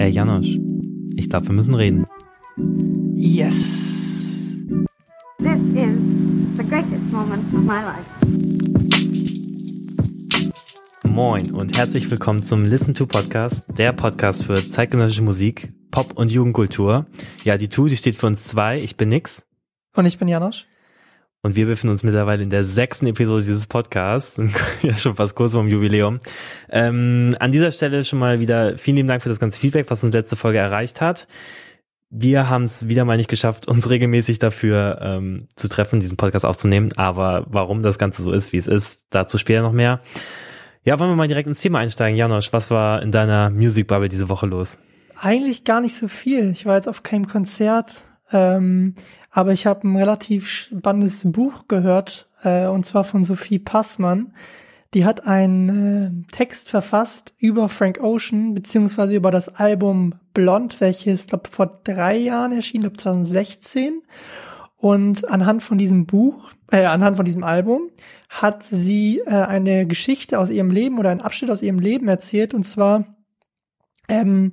Ey, Janosch, ich glaube, wir müssen reden. Yes. This is the greatest moment of my life. Moin und herzlich willkommen zum Listen to Podcast, der Podcast für zeitgenössische Musik, Pop und Jugendkultur. Ja, die Tu, die steht für uns zwei. Ich bin Nix. Und ich bin Janosch. Und wir befinden uns mittlerweile in der sechsten Episode dieses Podcasts. ja, schon fast kurz vorm Jubiläum. Ähm, an dieser Stelle schon mal wieder vielen lieben Dank für das ganze Feedback, was uns letzte Folge erreicht hat. Wir haben es wieder mal nicht geschafft, uns regelmäßig dafür ähm, zu treffen, diesen Podcast aufzunehmen. Aber warum das Ganze so ist, wie es ist, dazu später noch mehr. Ja, wollen wir mal direkt ins Thema einsteigen. Janosch, was war in deiner Music Bubble diese Woche los? Eigentlich gar nicht so viel. Ich war jetzt auf keinem Konzert. Ähm, aber ich habe ein relativ spannendes Buch gehört, äh, und zwar von Sophie Passmann. Die hat einen äh, Text verfasst über Frank Ocean, beziehungsweise über das Album Blond, welches, glaube vor drei Jahren erschien, glaube 2016. Und anhand von diesem Buch, äh, anhand von diesem Album, hat sie äh, eine Geschichte aus ihrem Leben oder einen Abschnitt aus ihrem Leben erzählt, und zwar, ähm,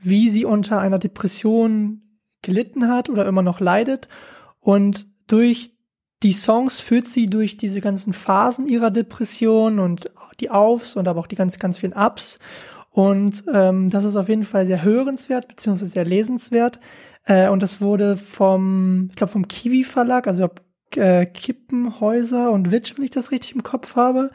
wie sie unter einer Depression gelitten hat oder immer noch leidet. Und durch die Songs führt sie durch diese ganzen Phasen ihrer Depression und die Aufs und aber auch die ganz, ganz vielen Ups. Und ähm, das ist auf jeden Fall sehr hörenswert, beziehungsweise sehr lesenswert. Äh, und das wurde vom, ich glaube, vom Kiwi Verlag, also äh, Kippenhäuser und Witsch, wenn ich das richtig im Kopf habe.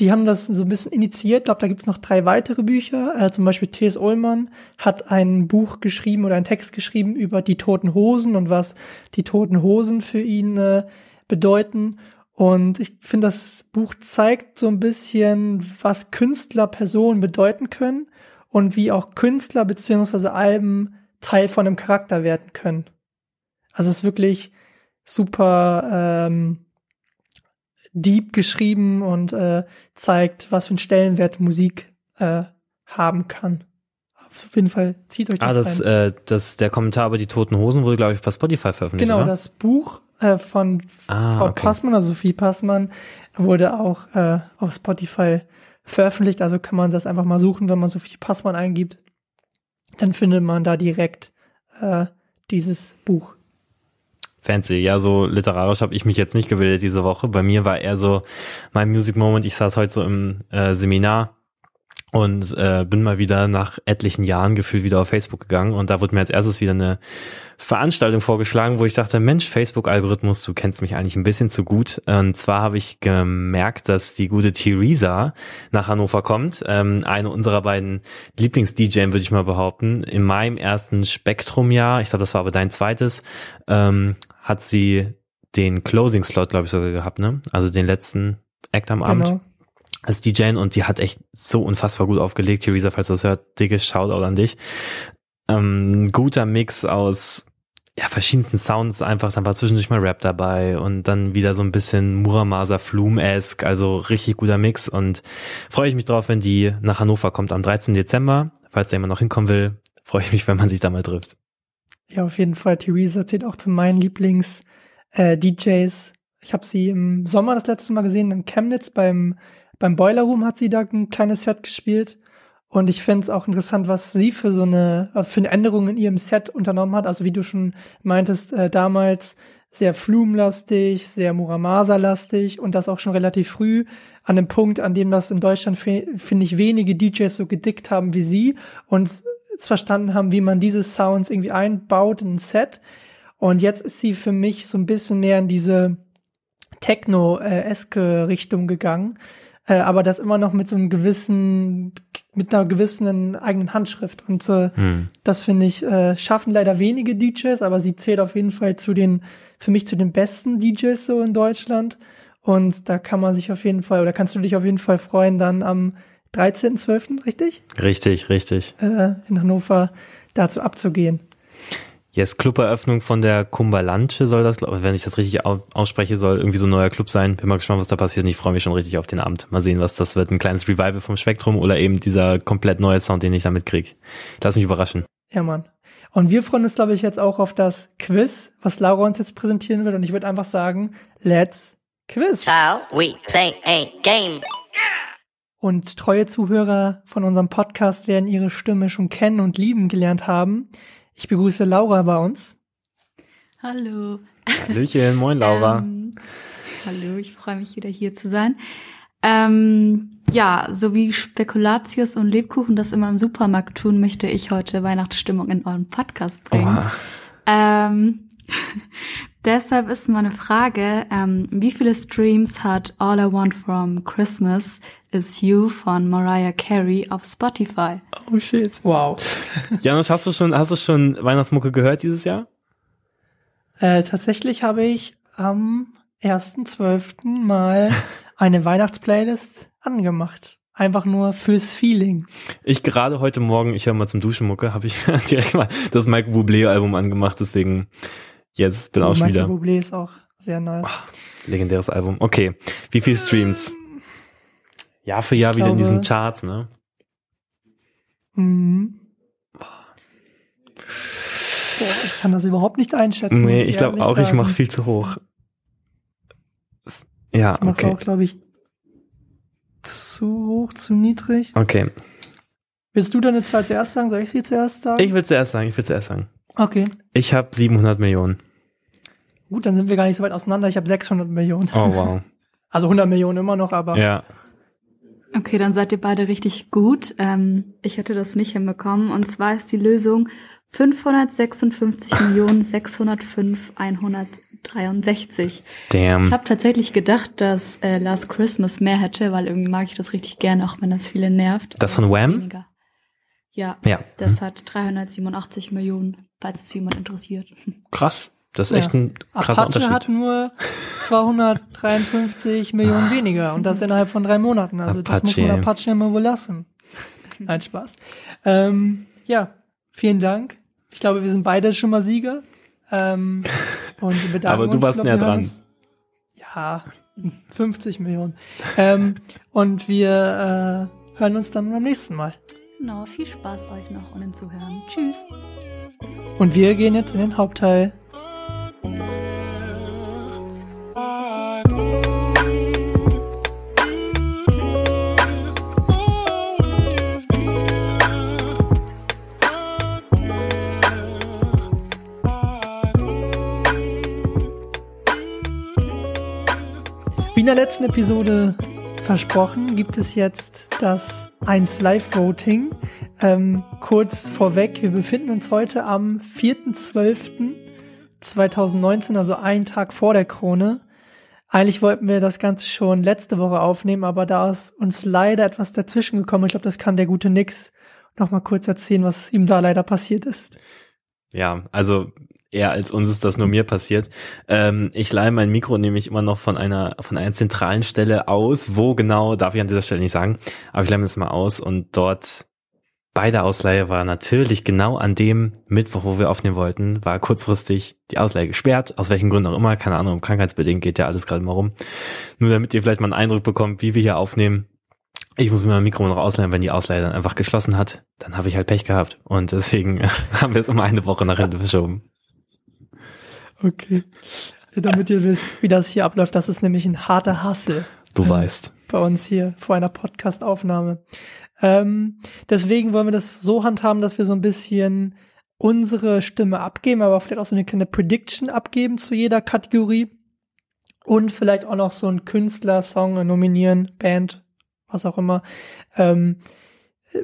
Die haben das so ein bisschen initiiert. Ich glaube, da gibt's noch drei weitere Bücher. Äh, zum Beispiel T.S. Ullmann hat ein Buch geschrieben oder einen Text geschrieben über die toten Hosen und was die toten Hosen für ihn äh, bedeuten. Und ich finde, das Buch zeigt so ein bisschen, was Künstler Personen bedeuten können und wie auch Künstler beziehungsweise Alben Teil von einem Charakter werden können. Also es ist wirklich super ähm, deep geschrieben und äh, zeigt, was für einen Stellenwert Musik äh, haben kann. Auf jeden Fall zieht euch das Ah, das, rein. äh, das, der Kommentar über die toten Hosen wurde, glaube ich, bei Spotify veröffentlicht, Genau, oder? das Buch äh, von Ah, Frau okay. Passmann, also Sophie Passmann, wurde auch äh, auf Spotify veröffentlicht. Also kann man das einfach mal suchen, wenn man Sophie Passmann eingibt. Dann findet man da direkt äh, dieses Buch. Fancy. Ja, so literarisch habe ich mich jetzt nicht gebildet diese Woche. Bei mir war eher so mein Music Moment. Ich saß heute so im äh, Seminar und äh, bin mal wieder nach etlichen Jahren gefühlt wieder auf Facebook gegangen und da wurde mir als erstes wieder eine Veranstaltung vorgeschlagen, wo ich dachte, Mensch, Facebook-Algorithmus, du kennst mich eigentlich ein bisschen zu gut. Und zwar habe ich gemerkt, dass die gute Theresa nach Hannover kommt. Ähm, eine unserer beiden Lieblings-DJs, würde ich mal behaupten. In meinem ersten Spektrum-Jahr, ich glaube, das war aber dein zweites, ähm, hat sie den Closing-Slot, glaube ich, sogar gehabt, ne? Also den letzten Act am Abend Genau. als DJ und die hat echt so unfassbar gut aufgelegt. Theresa, falls du das hört, dickes Shoutout an dich. Ähm, guter Mix aus ja, verschiedensten Sounds einfach, dann war zwischendurch mal Rap dabei und dann wieder so ein bisschen Muramasa Flume-esque, also richtig guter Mix und freue ich mich drauf, wenn die nach Hannover kommt am 13. Dezember. Falls da jemand noch hinkommen will, freue ich mich, wenn man sich da mal trifft. Ja, auf jeden Fall. Theresa zählt auch zu meinen Lieblings äh. Ich habe sie im Sommer das letzte Mal gesehen in Chemnitz beim beim Boiler Room hat sie da ein kleines Set gespielt und ich finde es auch interessant, was sie für so eine für eine Änderung in ihrem Set unternommen hat. Also wie du schon meintest, äh, damals sehr Flumenlastig, sehr Muramasa-lastig und das auch schon relativ früh an dem Punkt, an dem das in Deutschland fi- finde ich wenige DJs so gedickt haben wie sie und es verstanden haben, wie man diese Sounds irgendwie einbaut in ein Set. Und jetzt ist sie für mich so ein bisschen mehr in diese Techno-eske Richtung gegangen. Äh, aber das immer noch mit so einem gewissen, mit einer gewissen eigenen Handschrift. Und äh, Hm. das finde ich, äh, schaffen leider wenige DJs, aber sie zählt auf jeden Fall zu den, für mich zu den besten DJs so in Deutschland. Und da kann man sich auf jeden Fall, oder kannst du dich auf jeden Fall freuen, dann am 13.12., richtig? Richtig, richtig. Äh, in Hannover dazu abzugehen. Yes, Cluberöffnung von der Kumbalanche soll das, wenn ich das richtig au- ausspreche, soll irgendwie so ein neuer Club sein. Bin mal gespannt, was da passiert und ich freue mich schon richtig auf den Abend. Mal sehen, was das wird. Ein kleines Revival vom Spektrum oder eben dieser komplett neue Sound, den ich damit krieg. Lass mich überraschen. Ja, Mann. Und wir freuen uns, glaube ich, jetzt auch auf das Quiz, was Laura uns jetzt präsentieren wird. Und ich würde einfach sagen, let's Quiz. Shall we play a game? Und treue Zuhörer von unserem Podcast werden ihre Stimme schon kennen und lieben gelernt haben. Ich begrüße Laura bei uns. Hallo. Hallöchen, moin Laura. Ähm, hallo, ich freue mich wieder hier zu sein. Ähm, ja, so wie Spekulatius und Lebkuchen das immer im Supermarkt tun, möchte ich heute Weihnachtsstimmung in euren Podcast bringen. Ähm, deshalb ist meine Frage, ähm, wie viele Streams hat All I Want From Christmas Is You von Mariah Carey auf Spotify? Oh shit. Wow. Janusz, hast du schon, hast du schon Weihnachtsmucke gehört dieses Jahr? Äh, tatsächlich habe ich am 1.12. mal eine Weihnachtsplaylist angemacht. Einfach nur fürs Feeling. Ich gerade heute Morgen, ich höre mal zum Duschen Mucke, habe ich direkt mal das Mike Bublé Album angemacht, deswegen jetzt bin auch schon Michael wieder Bublé ist auch sehr nice. legendäres Album. Okay, wie viel Streams? Jahr für Jahr Ich wieder in glaube- diesen Charts, ne? Mhm. Boah, ich kann das überhaupt nicht einschätzen. Nee, ich glaube auch, ich sagen. mach's viel zu hoch. Ja, Ich mach's okay. auch, glaube ich, zu hoch, zu niedrig. Okay. Willst du deine Zahl zuerst sagen? Soll ich sie zuerst sagen? Ich will zuerst sagen, ich will zuerst sagen. okay. Ich habe 700 Millionen. Gut, dann sind wir gar nicht so weit auseinander. Ich habe 600 Millionen. Oh wow. Also 100 Millionen immer noch, aber Ja. Okay, dann seid ihr beide richtig gut. Ähm, ich hätte das nicht hinbekommen. Und zwar ist die Lösung 556.605.163. Damn. Ich habe tatsächlich gedacht, dass äh, Last Christmas mehr hätte, weil irgendwie mag ich das richtig gerne, auch wenn das viele nervt. Das von Wham? weniger. Ja, Ja. das hat 387 Millionen, falls es jemand interessiert. Krass. Das ist Ja. echt ein krasser Apache hat Unterschied. nur 253 Millionen weniger und das innerhalb von drei Monaten. Also das muss man Apache. Apache immer wohl lassen. Nein, Spaß. Ähm, ja, vielen Dank. Ich glaube, wir sind beide schon mal Sieger. Ähm, und wir bedanken Aber du uns. warst glaub, näher dran. uns- Ja, 50 Millionen. Ähm, und wir äh, hören uns dann beim nächsten Mal. Genau, viel Spaß euch noch und den Zuhören. Tschüss. Und wir gehen jetzt in den Hauptteil. In der letzten Episode versprochen, gibt es jetzt das 1 Live Voting. Ähm, kurz vorweg, wir befinden uns heute am 4.12.2019, also einen Tag vor der Krone. Eigentlich wollten wir das Ganze schon letzte Woche aufnehmen, aber da ist uns leider etwas dazwischen gekommen. Ich glaube, das kann der gute Nix noch mal kurz erzählen, was ihm da leider passiert ist. Ja, also eher als uns ist das nur mir passiert. Ähm, ich leihe mein Mikro nämlich immer noch von einer von einer zentralen Stelle aus. Wo genau, darf ich an dieser Stelle nicht sagen, aber ich leihe mir das mal aus und dort bei der Ausleihe war natürlich genau an dem Mittwoch, wo wir aufnehmen wollten, war kurzfristig die Ausleihe gesperrt, aus welchen Gründen auch immer, keine Ahnung, krankheitsbedingt geht ja alles gerade mal rum. Nur damit ihr vielleicht mal einen Eindruck bekommt, wie wir hier aufnehmen. Ich muss mir mein Mikro noch ausleihen, wenn die Ausleihe dann einfach geschlossen hat, dann habe ich halt Pech gehabt und deswegen haben wir es um eine Woche nach hinten verschoben. Okay. Damit ihr wisst, wie das hier abläuft, das ist nämlich ein harter Hassel. Du weißt. bei uns hier vor einer Podcast-Aufnahme. Ähm, deswegen wollen wir das so handhaben, dass wir so ein bisschen unsere Stimme abgeben, aber vielleicht auch so eine kleine Prediction abgeben zu jeder Kategorie und vielleicht auch noch so einen Künstler, Song nominieren, Band, was auch immer, ähm,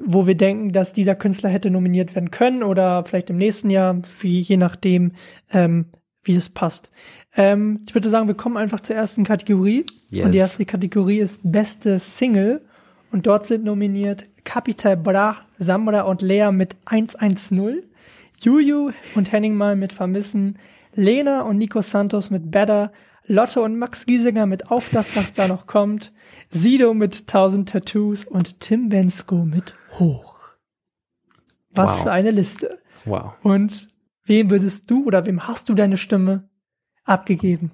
wo wir denken, dass dieser Künstler hätte nominiert werden können oder vielleicht im nächsten Jahr, wie je nachdem, ähm, wie es passt. Ähm, ich würde sagen, wir kommen einfach zur ersten Kategorie. Yes. Und die erste Kategorie ist beste Single. Und dort sind nominiert Capital Bra, Samra und Lea mit 110, Juju und Henning Mal mit Vermissen, Lena und Nico Santos mit Better, Lotte und Max Giesinger mit Auf das, was da noch kommt, Sido mit 1000 Tattoos und Tim Bensko mit Hoch. Was Wow. für eine Liste. Wow. Und wem würdest du oder wem hast du deine Stimme abgegeben?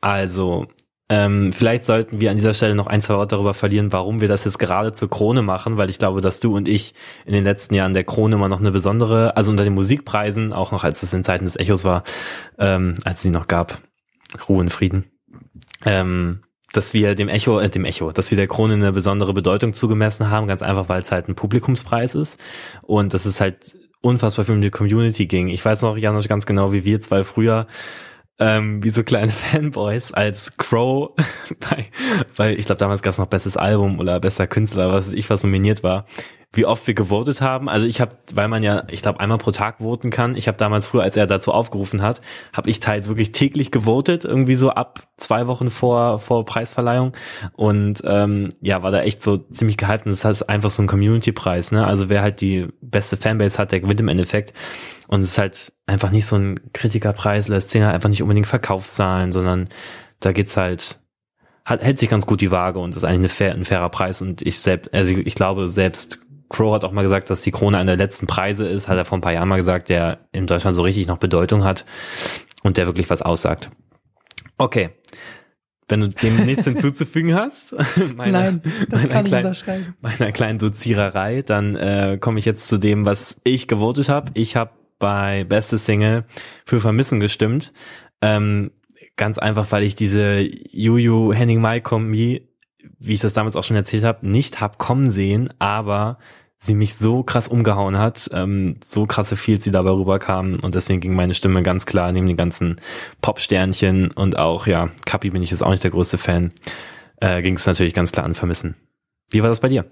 Also, ähm, vielleicht sollten wir an dieser Stelle noch ein, zwei Worte darüber verlieren, warum wir das jetzt gerade zur Krone machen, weil ich glaube, dass du und ich in den letzten Jahren der Krone immer noch eine besondere, also unter den Musikpreisen, auch noch als es in Zeiten des Echos war, ähm, als es sie noch gab, Ruhe und Frieden, ähm, dass wir dem Echo, äh, dem Echo, dass wir der Krone eine besondere Bedeutung zugemessen haben, ganz einfach, weil es halt ein Publikumspreis ist und das ist halt unfassbar viel um die Community ging. Ich weiß noch, Janusz, ganz genau, wie wir zwei früher ähm, wie so kleine Fanboys als Crow bei, weil ich glaube damals gab es noch bestes Album oder bester Künstler, was ich was nominiert war, wie oft wir gewotet haben. Also ich habe, weil man ja, ich glaube, einmal pro Tag voten kann. Ich habe damals früher, als er dazu aufgerufen hat, habe ich teils wirklich täglich gewotet, irgendwie so ab zwei Wochen vor vor Preisverleihung und ähm, ja, war da echt so ziemlich gehypt. Und das heißt einfach so ein Community-Preis. Ne? Also wer halt die beste Fanbase hat, der gewinnt im Endeffekt. Und es ist halt einfach nicht so ein Kritikerpreis oder Szene halt einfach nicht unbedingt Verkaufszahlen, sondern da geht's halt hält sich ganz gut die Waage und ist eigentlich ein fairer Preis und ich selbst, also ich glaube selbst Crow hat auch mal gesagt, dass die Krone einer der letzten Preise ist, hat er vor ein paar Jahren mal gesagt, der in Deutschland so richtig noch Bedeutung hat und der wirklich was aussagt. Okay. Wenn du dem nichts hinzuzufügen hast, meiner, Nein, das meiner, kann kleinen, meiner kleinen Doziererei, dann äh, komme ich jetzt zu dem, was ich gewotet habe. Ich habe bei Beste Single für Vermissen gestimmt. Ähm, ganz einfach, weil ich diese Juju Henning Mai Kombi, wie ich das damals auch schon erzählt habe, nicht hab kommen sehen, aber sie mich so krass umgehauen hat, ähm, so krasse Feels, die dabei rüberkamen und deswegen ging meine Stimme ganz klar neben den ganzen Pop-Sternchen und auch, ja, Kapi bin ich jetzt auch nicht der größte Fan, äh, ging es natürlich ganz klar an Vermissen. Wie war das bei dir?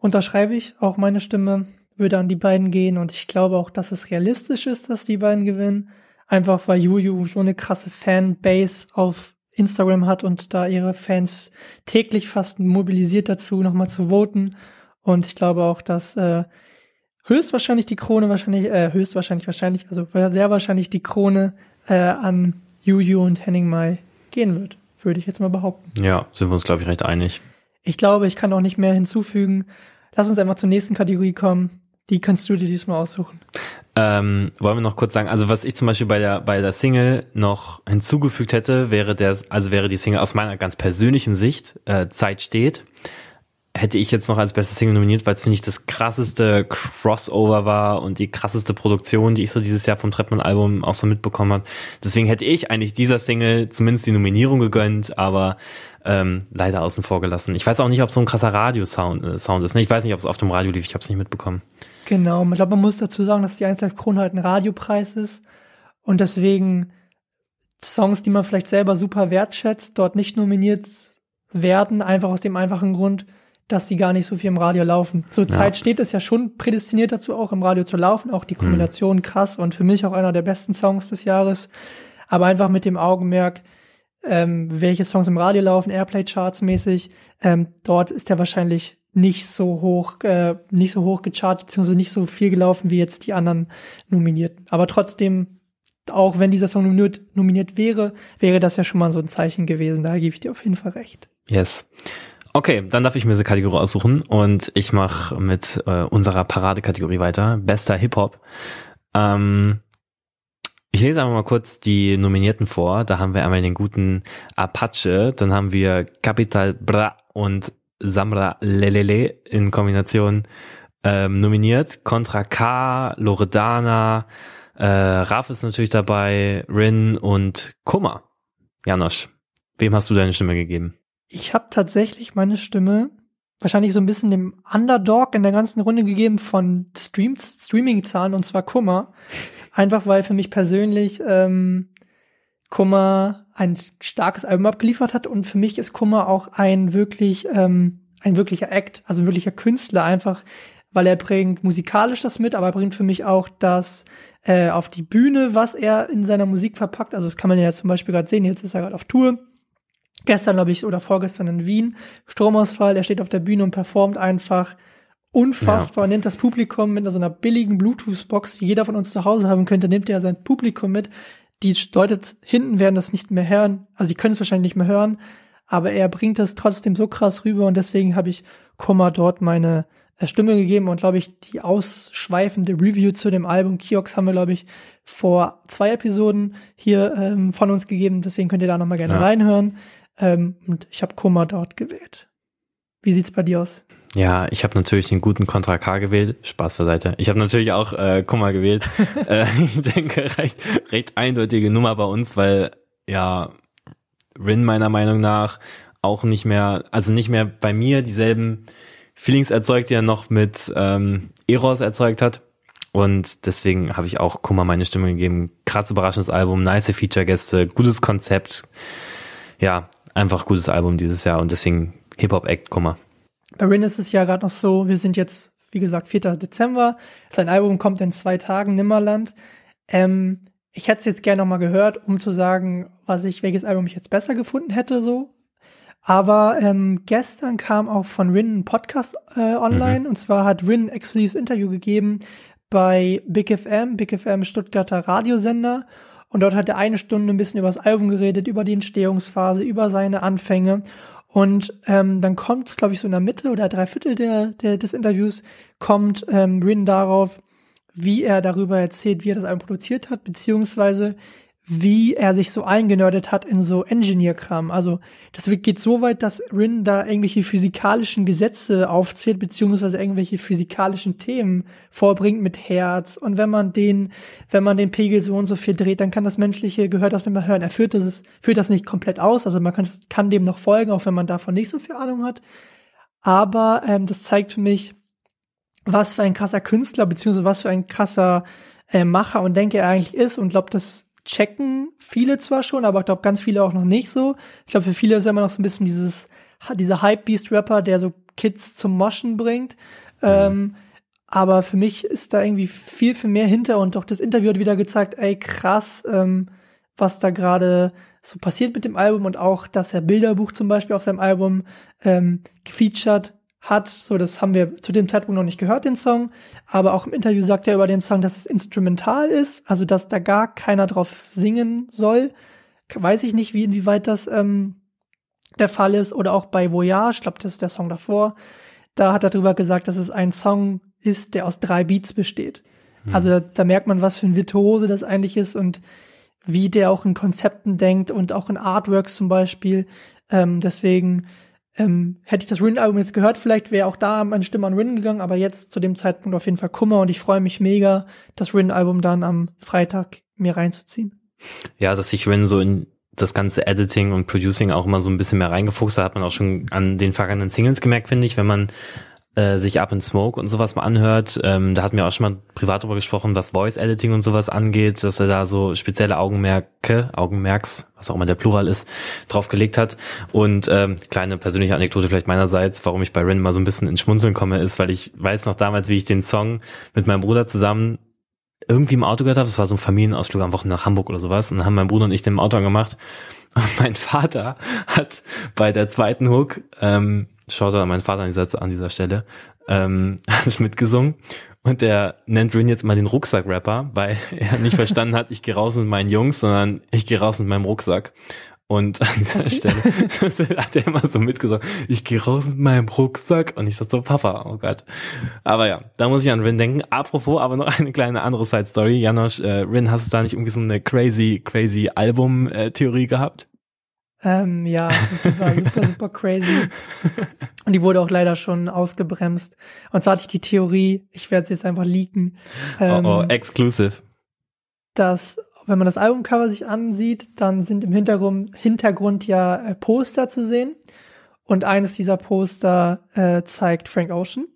Unterschreibe ich, auch meine Stimme würde an die beiden gehen und ich glaube auch, dass es realistisch ist, dass die beiden gewinnen. Einfach weil Juju so eine krasse Fanbase auf Instagram hat und da ihre Fans täglich fast mobilisiert dazu, nochmal zu voten und ich glaube auch, dass äh, höchstwahrscheinlich die Krone wahrscheinlich, äh, höchstwahrscheinlich wahrscheinlich, also sehr wahrscheinlich die Krone äh, an Juju und Henning Mai gehen wird, würde ich jetzt mal behaupten. Ja, sind wir uns, glaube ich, recht einig. Ich glaube, ich kann auch nicht mehr hinzufügen. Lass uns einfach zur nächsten Kategorie kommen. Die kannst du dir diesmal aussuchen. Ähm, wollen wir noch kurz sagen, also was ich zum Beispiel bei der, bei der Single noch hinzugefügt hätte, wäre der, also wäre die Single aus meiner ganz persönlichen Sicht, äh, Zeit steht hätte ich jetzt noch als beste Single nominiert, weil es finde ich das krasseste Crossover war und die krasseste Produktion, die ich so dieses Jahr vom Treppmann-Album auch so mitbekommen habe. Deswegen hätte ich eigentlich dieser Single zumindest die Nominierung gegönnt, aber ähm, leider außen vor gelassen. Ich weiß auch nicht, ob so ein krasser Radiosound äh, Sound ist. Ne? Ich weiß nicht, ob es auf dem Radio lief. Ich habe es nicht mitbekommen. Genau. Ich glaube, man muss dazu sagen, dass die 1 Live Krone halt ein Radiopreis ist und deswegen Songs, die man vielleicht selber super wertschätzt, dort nicht nominiert werden, einfach aus dem einfachen Grund, dass die gar nicht so viel im Radio laufen. Zurzeit ja. steht es ja schon prädestiniert dazu, auch im Radio zu laufen. Auch die mhm. Kombination mhm. krass und für mich auch einer der besten Songs des Jahres. Aber einfach mit dem Augenmerk, ähm, welche Songs im Radio laufen, Airplay-Charts mäßig, ähm, dort ist der wahrscheinlich nicht so hoch, äh, nicht so hoch gechartet, beziehungsweise nicht so viel gelaufen wie jetzt die anderen Nominierten. Aber trotzdem, auch wenn dieser Song nominiert, nominiert wäre, wäre das ja schon mal so ein Zeichen gewesen. Da gebe ich dir auf jeden Fall recht. Yes. Okay, dann darf ich mir diese Kategorie aussuchen und ich mache mit äh, unserer Paradekategorie weiter. Bester Hip-Hop. Ähm, ich lese einfach mal kurz die Nominierten vor. Da haben wir einmal den guten Apache, dann haben wir Capital Bra und Samra Lelele in Kombination ähm, nominiert. Contra K, Loredana, äh, Raf ist natürlich dabei, Rin und Kummer. Janosch, wem hast du deine Stimme gegeben? Ich habe tatsächlich meine Stimme wahrscheinlich so ein bisschen dem Underdog in der ganzen Runde gegeben von Stream Streaming-Zahlen und zwar Kummer. Einfach weil für mich persönlich ähm, Kummer ein starkes Album abgeliefert hat und für mich ist Kummer auch ein wirklich ähm, ein wirklicher Act, also ein wirklicher Künstler einfach, weil er bringt musikalisch das mit, aber er bringt für mich auch das äh, auf die Bühne, was er in seiner Musik verpackt. Also das kann man ja zum Beispiel gerade sehen. Jetzt ist er gerade auf Tour gestern, glaube ich, oder vorgestern in Wien, Stromausfall, er steht auf der Bühne und performt einfach unfassbar, ja. nimmt das Publikum mit so einer billigen Bluetooth-Box, die jeder von uns zu Hause haben könnte, nimmt er sein Publikum mit. Die Leute hinten werden das nicht mehr hören, also die können es wahrscheinlich nicht mehr hören, aber er bringt das trotzdem so krass rüber und deswegen habe ich Komma dort meine äh, Stimme gegeben und glaube ich, die ausschweifende Review zu dem Album Kiox haben wir, glaube ich, vor zwei Episoden hier ähm, von uns gegeben. Deswegen könnt ihr da nochmal gerne ja. reinhören. Ähm, und ich habe Kummer dort gewählt. Wie sieht's bei dir aus? Ja, ich habe natürlich den guten Contra K gewählt. Spaß beiseite. Ich habe natürlich auch äh, Kummer gewählt. äh, ich denke, recht, recht eindeutige Nummer bei uns, weil ja Rin meiner Meinung nach auch nicht mehr, also nicht mehr bei mir dieselben Feelings erzeugt, die er noch mit ähm, Eros erzeugt hat. Und deswegen habe ich auch Kummer meine Stimme gegeben. Krass überraschendes Album, nice Feature-Gäste, gutes Konzept. Ja, einfach gutes Album dieses Jahr und deswegen Hip-Hop-Act Kummer. Bei Rin ist es ja gerade noch so, wir sind jetzt, wie gesagt, 4. Dezember. Sein Album kommt in zwei Tagen, Nimmerland. Ähm, ich hätte es jetzt gerne noch mal gehört, um zu sagen, was ich, welches Album ich jetzt besser gefunden hätte, so. Aber ähm, gestern kam auch von Rin ein Podcast äh, online. Mhm. Und zwar hat Rin ein exklusives Interview gegeben bei Big FM, Big FM Stuttgarter Radiosender. Und dort hat er eine Stunde ein bisschen über das Album geredet, über die Entstehungsphase, über seine Anfänge. Und ähm, dann kommt glaube ich, so in der Mitte oder drei Viertel der, der, des Interviews, kommt ähm, Rin darauf, wie er darüber erzählt, wie er das Album produziert hat, beziehungsweise wie er sich so eingenördet hat in so Engineer-Kram. Also das geht so weit, dass Rin da irgendwelche physikalischen Gesetze aufzählt, beziehungsweise irgendwelche physikalischen Themen vorbringt mit Herz. Und wenn man den, wenn man den Pegel so und so viel dreht, dann kann das menschliche Gehör das nicht mehr hören. Er führt das, führt das nicht komplett aus. Also man kann, kann dem noch folgen, auch wenn man davon nicht so viel Ahnung hat. Aber ähm, das zeigt für mich, was für ein krasser Künstler, beziehungsweise was für ein krasser äh, Macher und Denker er eigentlich ist und glaube, das checken viele zwar schon, aber ich glaube ganz viele auch noch nicht so. Ich glaube, für viele ist immer noch so ein bisschen dieses, dieser Hype-Beast-Rapper, der so Kids zum Moschen bringt. Mhm. Ähm, aber für mich ist da irgendwie viel, viel mehr hinter und auch das Interview hat wieder gezeigt, ey, krass, ähm, was da gerade so passiert mit dem Album und auch, dass er Bilderbuch zum Beispiel auf seinem Album ähm, gefeatured hat. So, das haben wir zu dem Zeitpunkt noch nicht gehört, den Song. Aber auch im Interview sagt er über den Song, dass es instrumental ist, also dass da gar keiner drauf singen soll. Weiß ich nicht, wie inwieweit das ähm, der Fall ist. Oder auch bei Voyage, ich glaube, das ist der Song davor. Da hat er drüber gesagt, dass es ein Song ist, der aus drei Beats besteht. Hm. Also da, da merkt man, was für ein Virtuose das eigentlich ist und wie der auch in Konzepten denkt und auch in Artworks zum Beispiel. Ähm, deswegen ähm, hätte ich das Rin-Album jetzt gehört, vielleicht wäre auch da meine Stimme an Rin gegangen, aber jetzt zu dem Zeitpunkt auf jeden Fall Kummer und ich freue mich mega, das Rin-Album dann am Freitag mir reinzuziehen. Ja, dass sich Rin so in das ganze Editing und Producing auch immer so ein bisschen mehr reingefuchst hat, hat man auch schon an den vergangenen Singles gemerkt, finde ich, wenn man äh, sich Up in Smoke und sowas mal anhört. Ähm, da hatten wir auch schon mal privat drüber gesprochen, was Voice Editing und sowas angeht, dass er da so spezielle Augenmerke, Augenmerks, was auch immer der Plural ist, drauf gelegt hat. Und ähm, kleine persönliche Anekdote vielleicht meinerseits, warum ich bei Rin mal so ein bisschen ins Schmunzeln komme, ist, weil ich weiß noch damals, wie ich den Song mit meinem Bruder zusammen irgendwie im Auto gehört habe. Das war so ein Familienausflug am Wochenende nach Hamburg oder sowas. Und dann haben mein Bruder und ich den im Auto angemacht. Und mein Vater hat bei der zweiten Hook ähm, schaut an meinen Vater an dieser, an dieser Stelle, ähm, hat mitgesungen. Und der nennt Rin jetzt mal den Rucksack-Rapper, weil er nicht verstanden hat, ich gehe raus mit meinen Jungs, sondern ich gehe raus mit meinem Rucksack. Und an dieser okay. Stelle hat er immer so mitgesungen, ich gehe raus mit meinem Rucksack. Und ich sag so, Papa, oh Gott. Aber ja, da muss ich an Rin denken. Apropos, aber noch eine kleine andere Side-Story. Janosch, äh, Rin, hast du da nicht irgendwie so eine crazy, crazy Album-Theorie gehabt? Ähm, ja, super, super, super crazy. Und die wurde auch leider schon ausgebremst. Und zwar hatte ich die Theorie, ich werde es jetzt einfach leaken. Ähm, oh, oh, exclusive. Dass, wenn man das Albumcover sich ansieht, dann sind im Hintergrund, Hintergrund ja äh, Poster zu sehen. Und eines dieser Poster äh, zeigt Frank Ocean.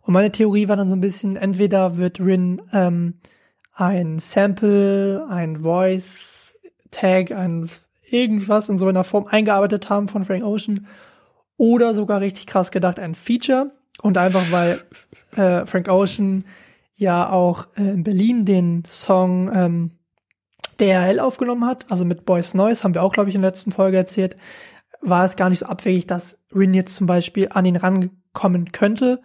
Und meine Theorie war dann so ein bisschen, entweder wird Rin ähm, ein Sample, ein Voice Tag, ein irgendwas in so einer Form eingearbeitet haben von Frank Ocean oder sogar richtig krass gedacht ein Feature und einfach weil äh, Frank Ocean ja auch äh, in Berlin den Song ähm, DRL aufgenommen hat, also mit Boys Noise, haben wir auch, glaube ich, in der letzten Folge erzählt, war es gar nicht so abwegig, dass Rin jetzt zum Beispiel an ihn rankommen könnte.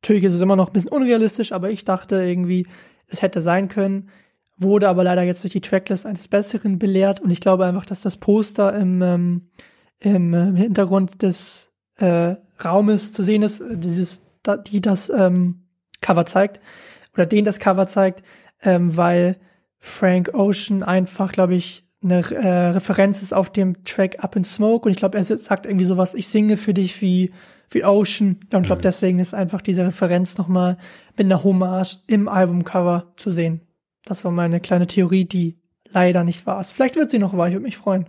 Natürlich ist es immer noch ein bisschen unrealistisch, aber ich dachte irgendwie, es hätte sein können wurde aber leider jetzt durch die Tracklist eines Besseren belehrt und ich glaube einfach, dass das Poster im, ähm, im, im Hintergrund des äh, Raumes zu sehen ist, äh, dieses, die das ähm, Cover zeigt oder den das Cover zeigt, ähm, weil Frank Ocean einfach, glaube ich, eine äh, Referenz ist auf dem Track Up in Smoke und ich glaube, er sagt irgendwie sowas, ich singe für dich wie wie Ocean und ich glaube, mhm. deswegen ist einfach diese Referenz nochmal mit einer Hommage im Albumcover zu sehen. Das war meine kleine Theorie, die leider nicht wahr ist. Vielleicht wird sie noch wahr, ich würde mich freuen.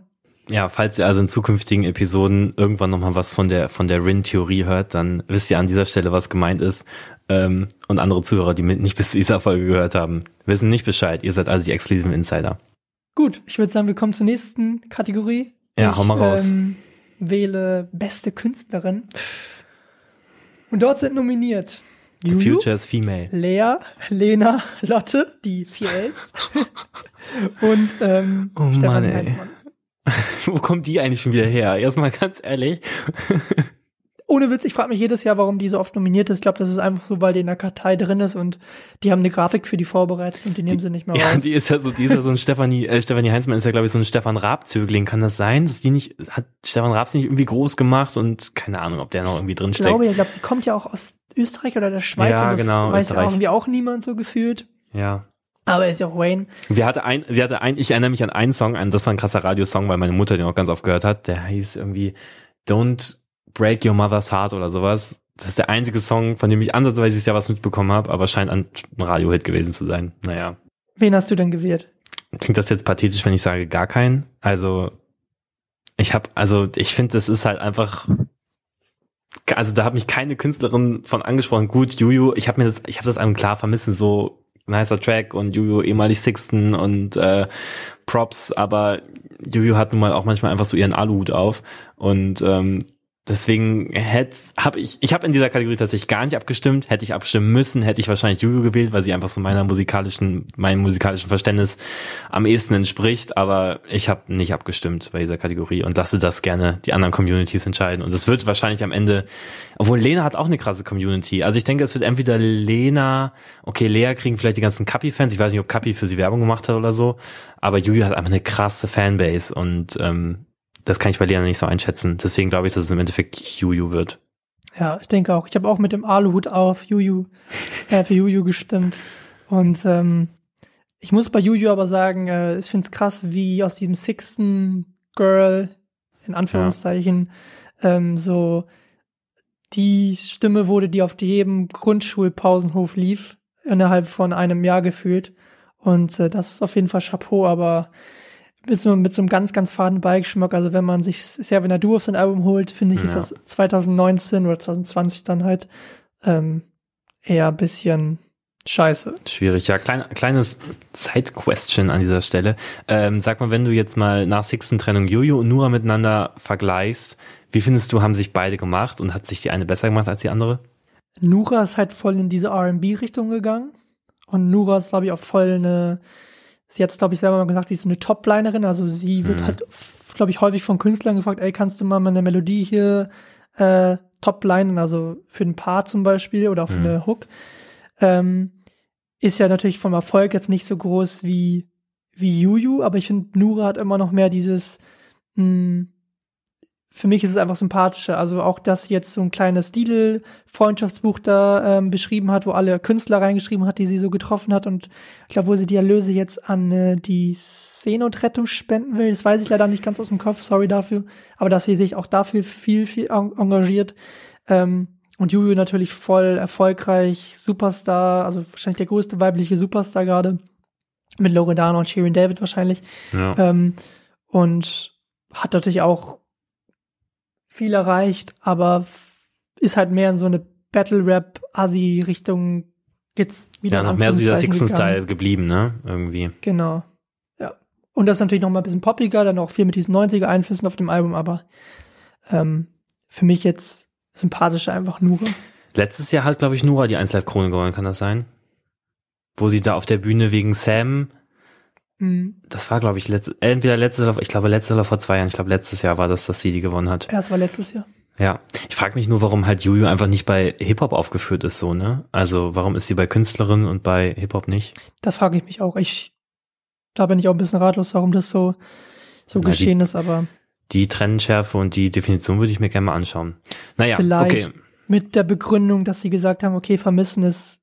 ja, falls ihr also in zukünftigen Episoden irgendwann nochmal was von der, von der Rin-Theorie hört, dann wisst ihr an dieser Stelle, was gemeint ist. Ähm, und andere Zuhörer, die mit nicht bis zu dieser Folge gehört haben, wissen nicht Bescheid. Ihr seid also die exklusiven Insider. Gut, ich würde sagen, wir kommen zur nächsten Kategorie. Ja, ich, hau mal raus. Ähm, wähle beste Künstlerin. Und dort sind nominiert The Juju, future is female. Lea, Lena, Lotte, die vier Ls. und ähm, Oh Mann, ey. Heinzmann. Wo kommt die eigentlich schon wieder her? Erstmal ganz ehrlich. Ohne Witz, ich frage mich jedes Jahr, warum die so oft nominiert ist. Ich glaube, das ist einfach so, weil die in der Kartei drin ist und die haben eine Grafik für die vorbereitet und die nehmen sie nicht mehr Ja, raus. die ist ja so, die ist ja so ein Stefanie, äh, Stefanie Heinzmann ist ja, glaube ich, so ein Stefan Raab-Zögling. Kann das sein? Dass die nicht, hat Stefan Raab sie nicht irgendwie groß gemacht und keine Ahnung, ob der noch irgendwie drin ich glaube, ich glaube, sie kommt ja auch aus Österreich oder der Schweiz Ja, und das genau, weiß ja Österreich. auch irgendwie auch niemand so gefühlt. Ja. Aber er ist ja auch Wayne. Sie hatte ein, sie hatte ein, ich erinnere mich an einen Song, an, das war ein krasser Radiosong, weil meine Mutter den auch ganz oft gehört hat. Der hieß irgendwie Don't Break Your Mother's Heart oder sowas. Das ist der einzige Song, von dem ich ansatzweise dieses Jahr was mitbekommen habe, aber scheint ein Radiohit gewesen zu sein. Naja. Wen hast du denn gewählt? Klingt das jetzt pathetisch, wenn ich sage gar keinen? Also, ich habe, also ich finde, das ist halt einfach, also da hat mich keine Künstlerin von angesprochen. Gut, Juju, ich habe mir das, ich habe das einem klar vermissen, so nicer Track und Juju ehemalig Sixten und äh, Props, aber Juju hat nun mal auch manchmal einfach so ihren Aluhut auf und ähm, Deswegen habe ich ich habe in dieser Kategorie tatsächlich gar nicht abgestimmt. Hätte ich abstimmen müssen, hätte ich wahrscheinlich Juju gewählt, weil sie einfach so meiner musikalischen meinem musikalischen Verständnis am ehesten entspricht. Aber ich habe nicht abgestimmt bei dieser Kategorie und lasse das gerne die anderen Communities entscheiden. Und es wird wahrscheinlich am Ende, obwohl Lena hat auch eine krasse Community. Also ich denke, es wird entweder Lena, okay, Lea kriegen vielleicht die ganzen Kapi-Fans. Ich weiß nicht, ob Kapi für sie Werbung gemacht hat oder so. Aber Juju hat einfach eine krasse Fanbase und ähm, das kann ich bei Lena nicht so einschätzen. Deswegen glaube ich, dass es im Endeffekt Juju wird. Ja, ich denke auch. Ich habe auch mit dem Aluhut auf Juju, äh, für Juju gestimmt. Und ähm, ich muss bei Juju aber sagen, äh, ich finde es krass, wie aus diesem Sixten Girl, in Anführungszeichen, ähm, so die Stimme wurde, die auf jedem Grundschulpausenhof lief, innerhalb von einem Jahr gefühlt. Und äh, das ist auf jeden Fall Chapeau, aber mit so, mit so einem ganz, ganz faden Beigeschmack. Also wenn man sich Seven Adu auf sein Album holt, finde ich, ist Ja. das 2019 oder 2020 dann halt ähm, eher ein bisschen scheiße. Schwierig. Ja, klein, kleines Side-Question an dieser Stelle. Ähm, sag mal, wenn du jetzt mal nach Sixten Trennung Juju und Nura miteinander vergleichst, wie findest du, haben sich beide gemacht und hat sich die eine besser gemacht als die andere? Nura ist halt voll in diese R&B-Richtung gegangen. Und Nura ist, glaube ich, auch voll eine, sie hat glaube ich, selber mal gesagt, sie ist eine Top-Linerin. Also sie wird Mhm. halt, glaube ich, häufig von Künstlern gefragt, ey, kannst du mal eine Melodie hier äh, Top-Linen, also für ein Paar zum Beispiel oder für Mhm. eine Hook. Ähm, ist ja natürlich vom Erfolg jetzt nicht so groß wie, wie Juju, aber ich finde, Nura hat immer noch mehr dieses, mh, für mich ist es einfach sympathischer. Also auch, dass sie jetzt so ein kleines Stil-Freundschaftsbuch da ähm, beschrieben hat, wo alle Künstler reingeschrieben hat, die sie so getroffen hat und ich glaube, wo sie die Erlöse jetzt an äh, die Seenotrettung spenden will. Das weiß ich leider nicht ganz aus dem Kopf, sorry dafür. Aber dass sie sich auch dafür viel, viel en- engagiert. Ähm, und Juju natürlich voll erfolgreich, Superstar, also wahrscheinlich der größte weibliche Superstar gerade. Mit Loredana und Sharon David wahrscheinlich. Ja. Ähm, und hat natürlich auch viel erreicht, aber ist halt mehr in so eine Battle-Rap-Assi-Richtung jetzt wieder ja, noch mehr so dieser gegangen. geblieben, ne? Irgendwie. Genau. Ja. Und das ist natürlich noch mal ein bisschen poppiger, dann auch viel mit diesen 90er-Einflüssen auf dem Album, aber ähm, für mich jetzt sympathischer einfach Nura. Letztes Jahr hat, glaube ich, Nura die 1 Live Krone gewonnen, kann das sein? Wo sie da auf der Bühne wegen Sam, Mhm. das war, glaube ich, letzt, entweder letztes oder, ich glaube, letztes oder vor zwei Jahren, ich glaube, letztes Jahr war das, dass sie die gewonnen hat. Ja, das war letztes Jahr. Ja. Ich frage mich nur, warum halt Juju einfach nicht bei Hip-Hop aufgeführt ist, so, ne? Also, warum ist sie bei Künstlerin und bei Hip-Hop nicht? Das frage ich mich auch. Ich, da bin ich auch ein bisschen ratlos, warum das so, so Na, die- geschehen ist, aber Die Trennschärfe und die Definition würde ich mir gerne mal anschauen. Naja, Vielleicht. okay. mit der Begründung, dass sie gesagt haben, okay, Vermissen ist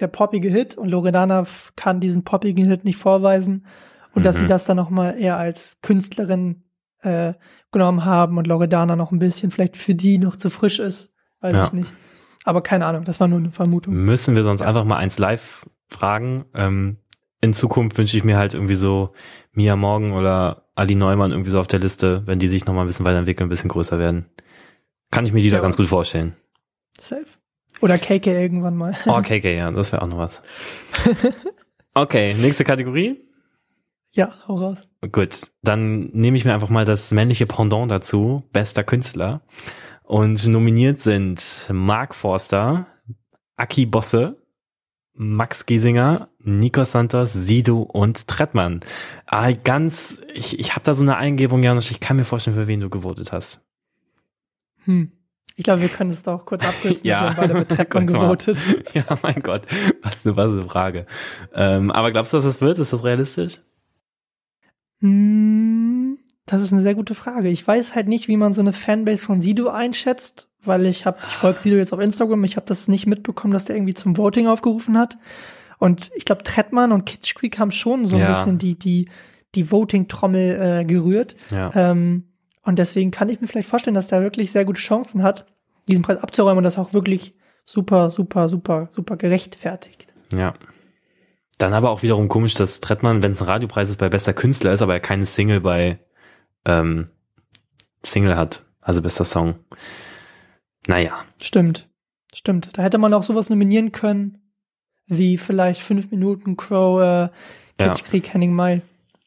der poppige Hit und Loredana kann diesen poppigen Hit nicht vorweisen und dass Mhm. sie das dann noch mal eher als Künstlerin äh, genommen haben und Loredana noch ein bisschen vielleicht für die noch zu frisch ist, weiß Ja. ich nicht. Aber keine Ahnung, das war nur eine Vermutung. Müssen wir sonst einfach mal eins live fragen. Ähm, in Zukunft wünsche ich mir halt irgendwie so Mia Morgan oder Ali Neumann irgendwie so auf der Liste, wenn die sich noch mal ein bisschen weiterentwickeln, ein bisschen größer werden. Kann ich mir die da Ja. ganz gut vorstellen. Safe. Oder KK irgendwann mal. Oh, KK, ja, das wäre auch noch was. Okay, nächste Kategorie. Ja, hau raus. Gut, dann nehme ich mir einfach mal das männliche Pendant dazu, bester Künstler. Und nominiert sind Mark Forster, Aki Bosse, Max Giesinger, Nico Santos, Sido und Trettmann. Ah, ganz, ich, ich habe da so eine Eingebung, Janusz, ich kann mir vorstellen, für wen du gewotet hast. Hm. Ich glaube, wir können es doch kurz abkürzen. Ja. Beide mit mal. gewotet. Ja, mein Gott, was eine, was eine Frage. Ähm, aber glaubst du, dass das wird? Ist das realistisch? Hm, Das ist eine sehr gute Frage. Ich weiß halt nicht, wie man so eine Fanbase von Sido einschätzt, weil ich habe, ich folge Sido jetzt auf Instagram, ich habe das nicht mitbekommen, dass der irgendwie zum Voting aufgerufen hat. Und ich glaube, Trettmann und Kitsch Creek haben schon so ein Ja. bisschen die, die, die Voting-Trommel äh, gerührt. Ja. Ähm, und deswegen kann ich mir vielleicht vorstellen, dass der wirklich sehr gute Chancen hat, diesen Preis abzuräumen und das auch wirklich super, super, super, super gerechtfertigt. Ja. Dann aber auch wiederum komisch, dass Trettmann, wenn es ein Radiopreis ist, bei bester Künstler ist, aber er keine Single bei ähm, Single hat, also bester Song. Naja, Stimmt. Stimmt. Da hätte man auch sowas nominieren können, wie vielleicht fünf Minuten Crow, äh, Ja. Kitschkrieg, Henning Mai.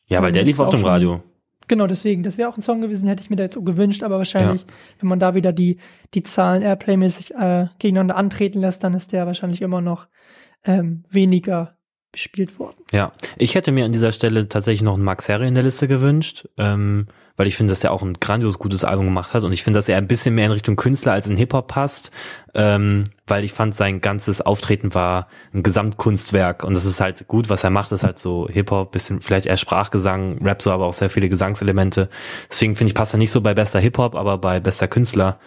ja, weil der lief auf dem Radio. Genau, deswegen. Das wäre auch ein Song gewesen, hätte ich mir da jetzt so gewünscht, aber wahrscheinlich, wenn man da wieder die, die Zahlen Airplay-mäßig äh, gegeneinander antreten lässt, dann ist der wahrscheinlich immer noch ähm, weniger bespielt worden. Ja, ich hätte mir an dieser Stelle tatsächlich noch einen Max Herre in der Liste gewünscht, ähm, weil ich finde, dass er auch ein grandios gutes Album gemacht hat und ich finde, dass er ein bisschen mehr in Richtung Künstler als in Hip-Hop passt, ähm, weil ich fand, sein ganzes Auftreten war ein Gesamtkunstwerk und das ist halt gut, was er macht, ist halt so Hip-Hop, bisschen vielleicht eher Sprachgesang, Rap so, aber auch sehr viele Gesangselemente. Deswegen finde ich, passt er nicht so bei bester Hip-Hop, aber bei bester Künstler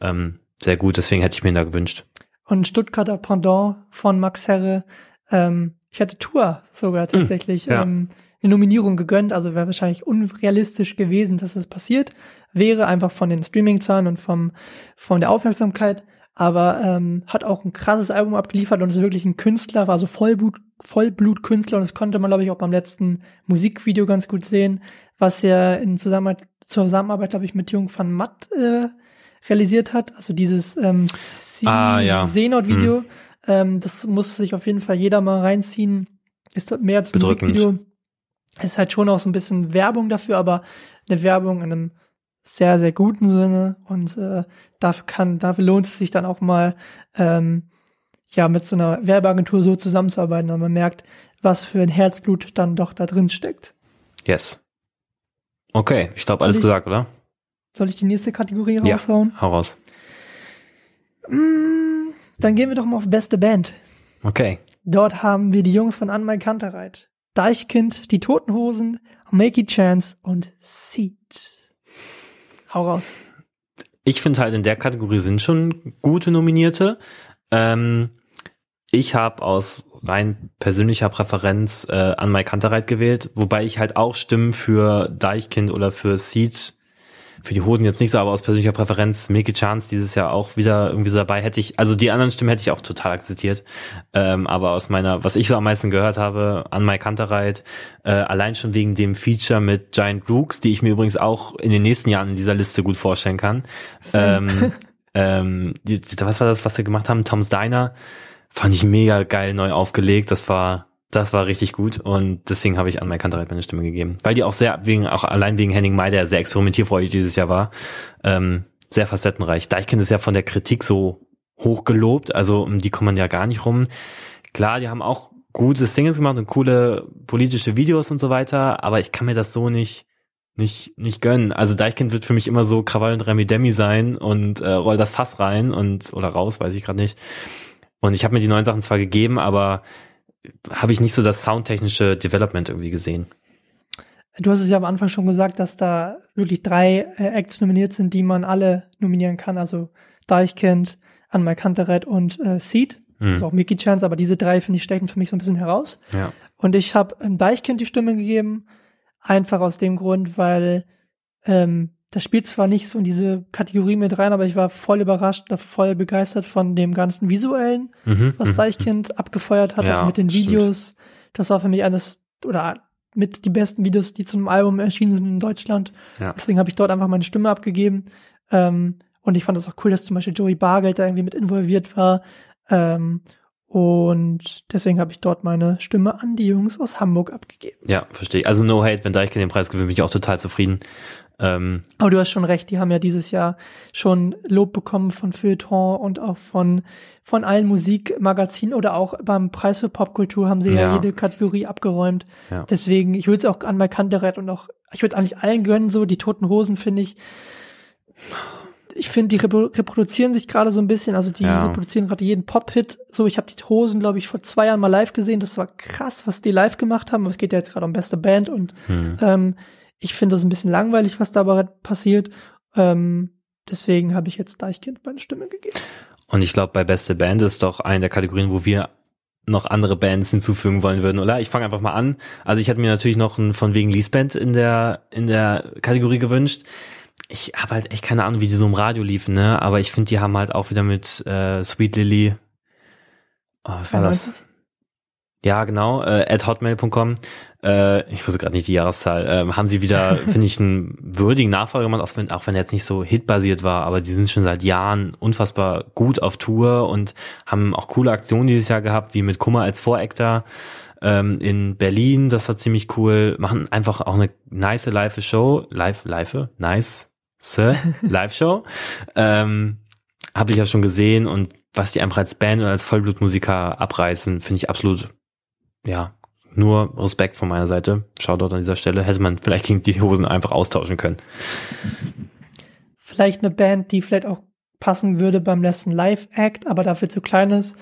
ähm, sehr gut, deswegen hätte ich mir ihn da gewünscht. Und Stuttgarter Pendant von Max Herre, ähm, ich hatte Tour sogar tatsächlich ja. ähm, eine Nominierung gegönnt, also wäre wahrscheinlich unrealistisch gewesen, dass es passiert wäre, einfach von den Streaming-Zahlen und vom, von der Aufmerksamkeit, aber ähm, hat auch ein krasses Album abgeliefert und ist wirklich ein Künstler, war so Vollblut, Vollblutkünstler und das konnte man, glaube ich, auch beim letzten Musikvideo ganz gut sehen, was er in Zusammenarbeit, Zusammenarbeit glaube ich, mit Jung van Matt äh, realisiert hat, also dieses ähm, Ah, ja. Seenot-Video. Ähm, das muss sich auf jeden Fall jeder mal reinziehen. Ist mehr als ein. Musikvideo. Ist halt schon auch so ein bisschen Werbung dafür, aber eine Werbung in einem sehr, sehr guten Sinne. Und äh, dafür kann, dafür lohnt es sich dann auch mal, ähm, ja, mit so einer Werbeagentur so zusammenzuarbeiten, weil man merkt, was für ein Herzblut dann doch da drin steckt. Yes. Okay, ich glaube, alles ich- gesagt, oder? Soll ich die nächste Kategorie Ja. raushauen? Hau raus. Mm, dann gehen wir doch mal auf beste Band. Okay. Dort haben wir die Jungs von Anmal Kantereit, Deichkind, die Toten Hosen, Makey Chance und Seed. Hau raus. Ich finde halt in der Kategorie sind schon gute Nominierte. Ähm, ich habe aus rein persönlicher Präferenz äh, an Mike Kantereit gewählt, wobei ich halt auch Stimmen für Deichkind oder für Seed, für die Hosen jetzt nicht so, aber aus persönlicher Präferenz Mickey Chance dieses Jahr auch wieder irgendwie so dabei hätte ich, also die anderen Stimmen hätte ich auch total akzeptiert, ähm, aber aus meiner, was ich so am meisten gehört habe, an Mike Kantereit, äh, allein schon wegen dem Feature mit Giant Rooks, die ich mir übrigens auch in den nächsten Jahren in dieser Liste gut vorstellen kann. Ähm, ähm, die, was war das, was sie gemacht haben? Tom's Diner fand ich mega geil neu aufgelegt. Das war, das war richtig gut und deswegen habe ich an Mike Kantereit meine Stimme gegeben, weil die auch sehr wegen auch allein wegen Henning May, der sehr experimentierfreudig dieses Jahr war, ähm, sehr facettenreich. Deichkind ist ja von der Kritik so hoch gelobt, also um die kommt man ja gar nicht rum. Klar, die haben auch gute Singles gemacht und coole politische Videos und so weiter, aber ich kann mir das so nicht nicht nicht gönnen. Also Deichkind wird für mich immer so Krawall und Remi Demi sein und äh, roll das Fass rein und oder raus, weiß ich gerade nicht. Und ich habe mir die neuen Sachen zwar gegeben, aber habe ich nicht so das soundtechnische Development irgendwie gesehen. Du hast es ja am Anfang schon gesagt, dass da wirklich drei äh, Acts nominiert sind, die man alle nominieren kann. Also Deichkind, Anmal Kantereit und äh, Seed. Hm. Also auch Mickey Chance, aber diese drei, finde ich, stechen für mich so ein bisschen heraus. Ja. Und ich habe Deichkind die Stimme gegeben, einfach aus dem Grund, weil ähm, das spielt zwar nicht so in diese Kategorie mit rein, aber ich war voll überrascht, voll begeistert von dem ganzen Visuellen, Mhm. was mhm. Deichkind abgefeuert hat, Ja, also mit den stimmt. Videos, Das war für mich eines oder mit die besten Videos, die zu einem Album erschienen sind in Deutschland. Ja. Deswegen habe ich dort einfach meine Stimme abgegeben. Ähm, und ich fand es auch cool, dass zum Beispiel Joey Bargeld da irgendwie mit involviert war. Ähm, und deswegen habe ich dort meine Stimme an die Jungs aus Hamburg abgegeben. Ja, verstehe. Also no hate, wenn Deichkind den Preis gewinnt, bin ich auch total zufrieden. Ähm, Aber du hast schon recht, die haben ja dieses Jahr schon Lob bekommen von Feuilleton und auch von, von allen Musikmagazinen oder auch beim Preis für Popkultur haben sie ja, Ja. jede Kategorie abgeräumt. Ja. Deswegen, ich würde es auch an Mike Kantereit und auch, ich würde eigentlich allen gönnen, so die Toten Hosen finde ich. Ich finde, die repro reproduzieren sich gerade so ein bisschen, also die Ja. reproduzieren gerade jeden Pop-Hit. So, ich habe die Hosen, glaube ich, vor zwei Jahren mal live gesehen. Das war krass, was die live gemacht haben. Aber es geht ja jetzt gerade um beste Band und hm. ähm, ich finde das ein bisschen langweilig, was da aber passiert. Ähm, deswegen habe ich jetzt Deichkind meine Stimme gegeben. Und ich glaube, bei beste Band ist doch eine der Kategorien, wo wir noch andere Bands hinzufügen wollen würden, oder? Ich fange einfach mal an. Also ich hatte mir natürlich noch ein von wegen Liesband in der in der Kategorie gewünscht. Ich habe halt echt keine Ahnung, wie die so im Radio liefen, ne? Aber ich finde, die haben halt auch wieder mit äh, Sweet Lily. Oh, was war das? Ja, genau, äh, at hotmail.com. Äh, ich wusste gerade nicht die Jahreszahl. Ähm, haben sie wieder, finde ich, einen würdigen Nachfolger gemacht, auch wenn, auch wenn er jetzt nicht so hitbasiert war, aber die sind schon seit Jahren unfassbar gut auf Tour und haben auch coole Aktionen dieses Jahr gehabt, wie mit Kummer als Voreckter ähm, in Berlin. Das war ziemlich cool. Machen einfach auch eine nice live Show. Live, live, nice live Show. ähm, habe ich ja schon gesehen und was die einfach als Band oder als Vollblutmusiker abreißen, finde ich absolut, ja, nur Respekt von meiner Seite. Shoutout an dieser Stelle. Hätte man vielleicht gegen die Hosen einfach austauschen können. Vielleicht eine Band, die vielleicht auch passen würde beim letzten Live-Act, aber dafür zu klein ist,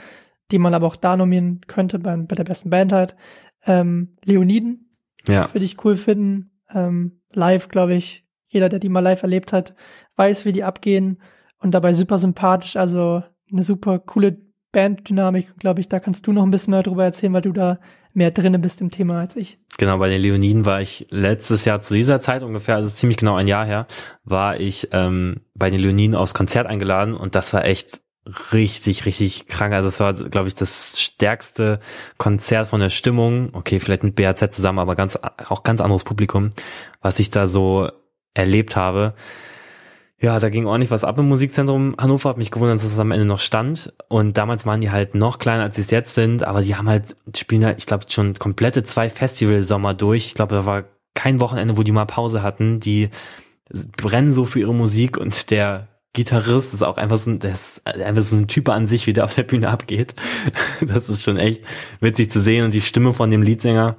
die man aber auch da nominieren könnte bei, bei der besten Band halt. Ähm, Leoniden Ja, würde ich cool finden. Ähm, live, glaube ich, jeder, der die mal live erlebt hat, weiß, wie die abgehen und dabei super sympathisch. Also eine super coole Banddynamik, glaube ich. Da kannst du noch ein bisschen mehr drüber erzählen, weil du da mehr drinne bist im Thema als ich. genau. Bei den Leoniden war ich letztes Jahr zu dieser Zeit ungefähr, also ziemlich genau ein Jahr her, war ich ähm, bei den Leoniden aufs Konzert eingeladen und das war echt richtig, richtig krank. Also das war, glaube ich, das stärkste Konzert von der Stimmung. Okay, vielleicht mit BAZ zusammen, aber ganz, auch ganz anderes Publikum, was ich da so erlebt habe. Ja, da ging ordentlich was ab im Musikzentrum Hannover. Hat mich gewundert, dass es am Ende noch stand. Und damals waren die halt noch kleiner, als sie es jetzt sind. Aber die haben halt, spielen halt, ich glaube, schon komplette zwei Festivalsommer durch. Ich glaube, da war kein Wochenende, wo die mal Pause hatten. Die brennen so für ihre Musik und der Gitarrist ist auch einfach so, ein- der ist einfach so ein Typ an sich, wie der auf der Bühne abgeht. Das ist schon echt witzig zu sehen. Und die Stimme von dem Leadsänger,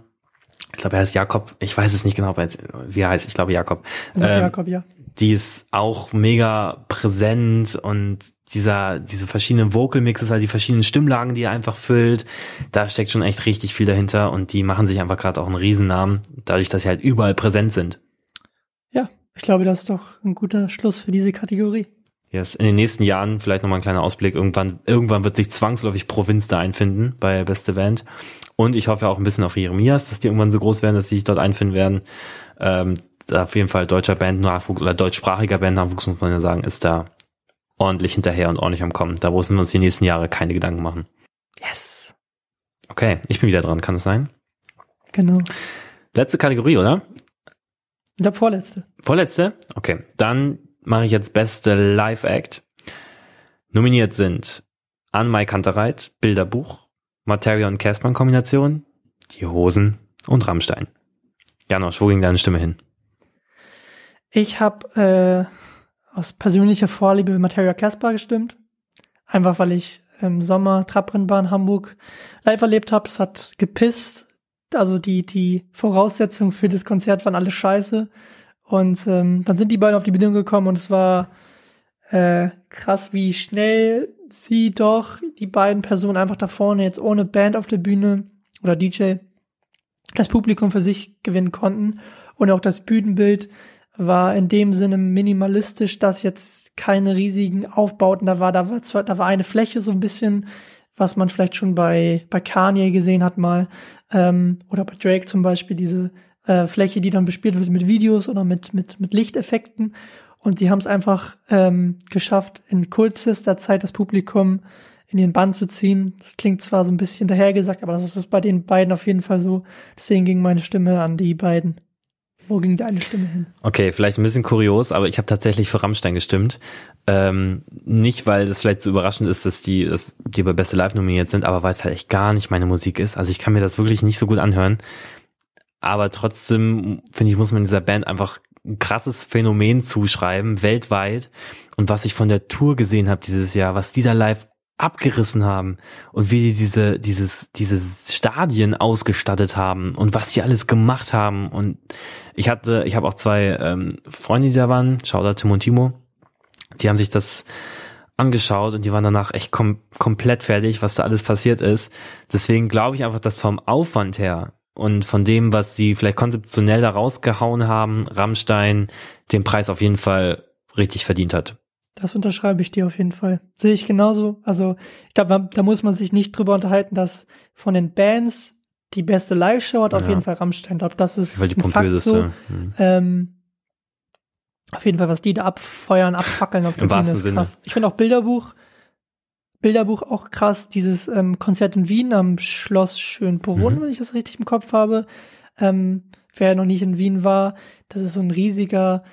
ich glaube, er heißt Jakob, ich weiß es nicht genau, wie er heißt, ich glaube Jakob. Und Ähm, Jakob, ja. Die ist auch mega präsent und dieser, diese verschiedenen Vocal Mixes, also die verschiedenen Stimmlagen, die er einfach füllt, da steckt schon echt richtig viel dahinter und die machen sich einfach gerade auch einen Riesennamen, dadurch, dass sie halt überall präsent sind. Ja, ich glaube, das ist doch ein guter Schluss für diese Kategorie. Yes. In den nächsten Jahren vielleicht nochmal ein kleiner Ausblick. Irgendwann, irgendwann wird sich zwangsläufig Provinz da einfinden bei Beste Band. Und ich hoffe auch ein bisschen auf Jeremias, dass die irgendwann so groß werden, dass die sich dort einfinden werden. Ähm, da auf jeden Fall deutscher Bandnachwuchs oder deutschsprachiger Bandnachwuchs, muss man ja sagen, ist da ordentlich hinterher und ordentlich am Kommen. Da müssen wir uns die nächsten Jahre keine Gedanken machen. Yes. Okay, ich bin wieder dran, kann es sein? Genau. Letzte Kategorie, oder? Der vorletzte. Vorletzte? Okay, dann mache ich jetzt beste Live-Act. Nominiert sind An Mai Kantereit, Bilderbuch, Materia und Kerstmann-Kombination, Die Hosen und Rammstein. Janosch, wo ging deine Stimme hin? Ich habe äh, aus persönlicher Vorliebe Materia Casper gestimmt. Einfach weil ich im Sommer Trabrennbahn Hamburg live erlebt habe. Es hat gepisst. Also die, die Voraussetzungen für das Konzert waren alle scheiße. Und ähm, dann sind die beiden auf die Bühne gekommen und es war äh, krass, wie schnell sie doch, die beiden Personen einfach da vorne jetzt ohne Band auf der Bühne oder DJ, das Publikum für sich gewinnen konnten. Und auch das Bühnenbild war in dem Sinne minimalistisch, dass jetzt keine riesigen Aufbauten da war. Da war zwar, da war eine Fläche so ein bisschen, was man vielleicht schon bei, bei Kanye gesehen hat mal, ähm, oder bei Drake zum Beispiel, diese äh, Fläche, die dann bespielt wird mit Videos oder mit, mit, mit Lichteffekten. Und die haben es einfach ähm, geschafft, in kürzester Zeit das Publikum in den Bann zu ziehen. Das klingt zwar so ein bisschen dahergesagt, aber das ist bei den beiden auf jeden Fall so. Deswegen ging meine Stimme an die beiden. Wo ging deine Stimme hin? Okay, vielleicht ein bisschen kurios, aber ich habe tatsächlich für Rammstein gestimmt. Ähm, nicht, weil das vielleicht so überraschend ist, dass die, dass die bei Beste Live nominiert sind, aber weil es halt echt gar nicht meine Musik ist. Also ich kann mir das wirklich nicht so gut anhören. Aber trotzdem, finde ich, muss man dieser Band einfach ein krasses Phänomen zuschreiben, weltweit. Und was ich von der Tour gesehen habe dieses Jahr, was die da live abgerissen haben und wie die diese, dieses, dieses Stadien ausgestattet haben und was die alles gemacht haben. Und ich hatte, ich habe auch zwei ähm, Freunde, die da waren, Shoutout Tim und Timo, die haben sich das angeschaut und die waren danach echt kom komplett fertig, was da alles passiert ist. Deswegen glaube ich einfach, dass vom Aufwand her und von dem, was sie vielleicht konzeptionell da rausgehauen haben, Rammstein den Preis auf jeden Fall richtig verdient hat. Das unterschreibe ich dir auf jeden Fall. Sehe ich genauso. Also ich glaube, da muss man sich nicht drüber unterhalten, dass von den Bands die beste Live-Show hat, auf Ja. jeden Fall Rammstein. Ich glaube, das ist Weil die ein Fakt so. Mhm. Ähm, auf jeden Fall, was die da abfeuern, abfackeln auf der Im Bühne ist Sinne. krass. Ich finde auch Bilderbuch, Bilderbuch auch krass. Dieses ähm, Konzert in Wien am Schloss Schönbrunn, Mhm. wenn ich das richtig im Kopf habe. Ähm, wer noch nicht in Wien war, das ist so ein riesiger,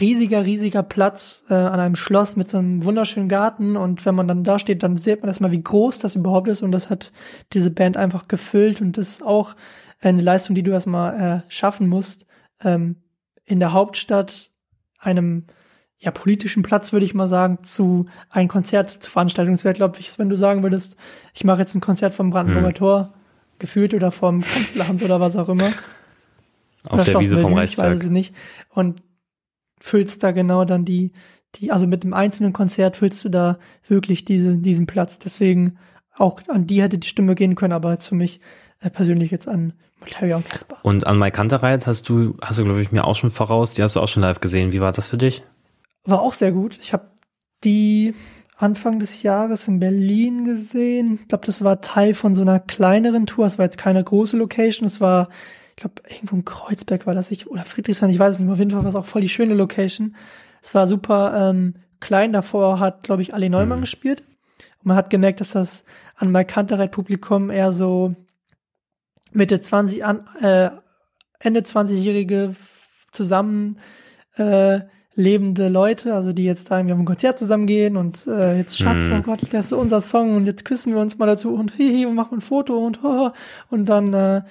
riesiger, riesiger Platz äh, an einem Schloss mit so einem wunderschönen Garten. Und wenn man dann da steht, dann sieht man erstmal, wie groß das überhaupt ist. Und das hat diese Band einfach gefüllt. Und das ist auch eine Leistung, die du erstmal äh, schaffen musst. Ähm, in der Hauptstadt einem ja, politischen Platz, würde ich mal sagen, zu ein Konzert zu veranstalten. Es wäre, glaube ich, wenn du sagen würdest, ich mache jetzt ein Konzert vom Brandenburger Hm. Tor, gefühlt oder vom Kanzleramt oder was auch immer. Auf Oder der Wiese vom Bellevue, Ich weiß Reichstag. es nicht. Und füllst da genau dann die, die, also mit dem einzelnen Konzert füllst du da wirklich diese, diesen Platz. Deswegen auch an die hätte die Stimme gehen können, aber jetzt für mich äh, persönlich jetzt an Materia und Casper. Und an Mike Kantereit hast du, hast du, glaube ich, mir auch schon voraus, die hast du auch schon live gesehen. Wie war das für dich? War auch sehr gut. Ich habe die Anfang des Jahres in Berlin gesehen. Ich glaube, das war Teil von so einer kleineren Tour. Es war jetzt keine große Location. Es war, ich glaube, irgendwo in Kreuzberg war das ich oder Friedrichshain. Ich weiß es nicht. mehr. Auf jeden Fall war es auch voll die schöne Location. Es war super ähm, klein. Davor hat, glaube ich, Ali Neumann Mhm. gespielt. Und man hat gemerkt, dass das an Mike Kantereit Publikum eher so Mitte 20 an, äh, Ende 20-jährige f- zusammen äh, lebende Leute, also die jetzt sagen, wir haben ein Konzert zusammen gehen und äh, jetzt Schatz, Mhm. oh Gott, das ist unser Song und jetzt küssen wir uns mal dazu und hihi und machen ein Foto und ho, und dann äh,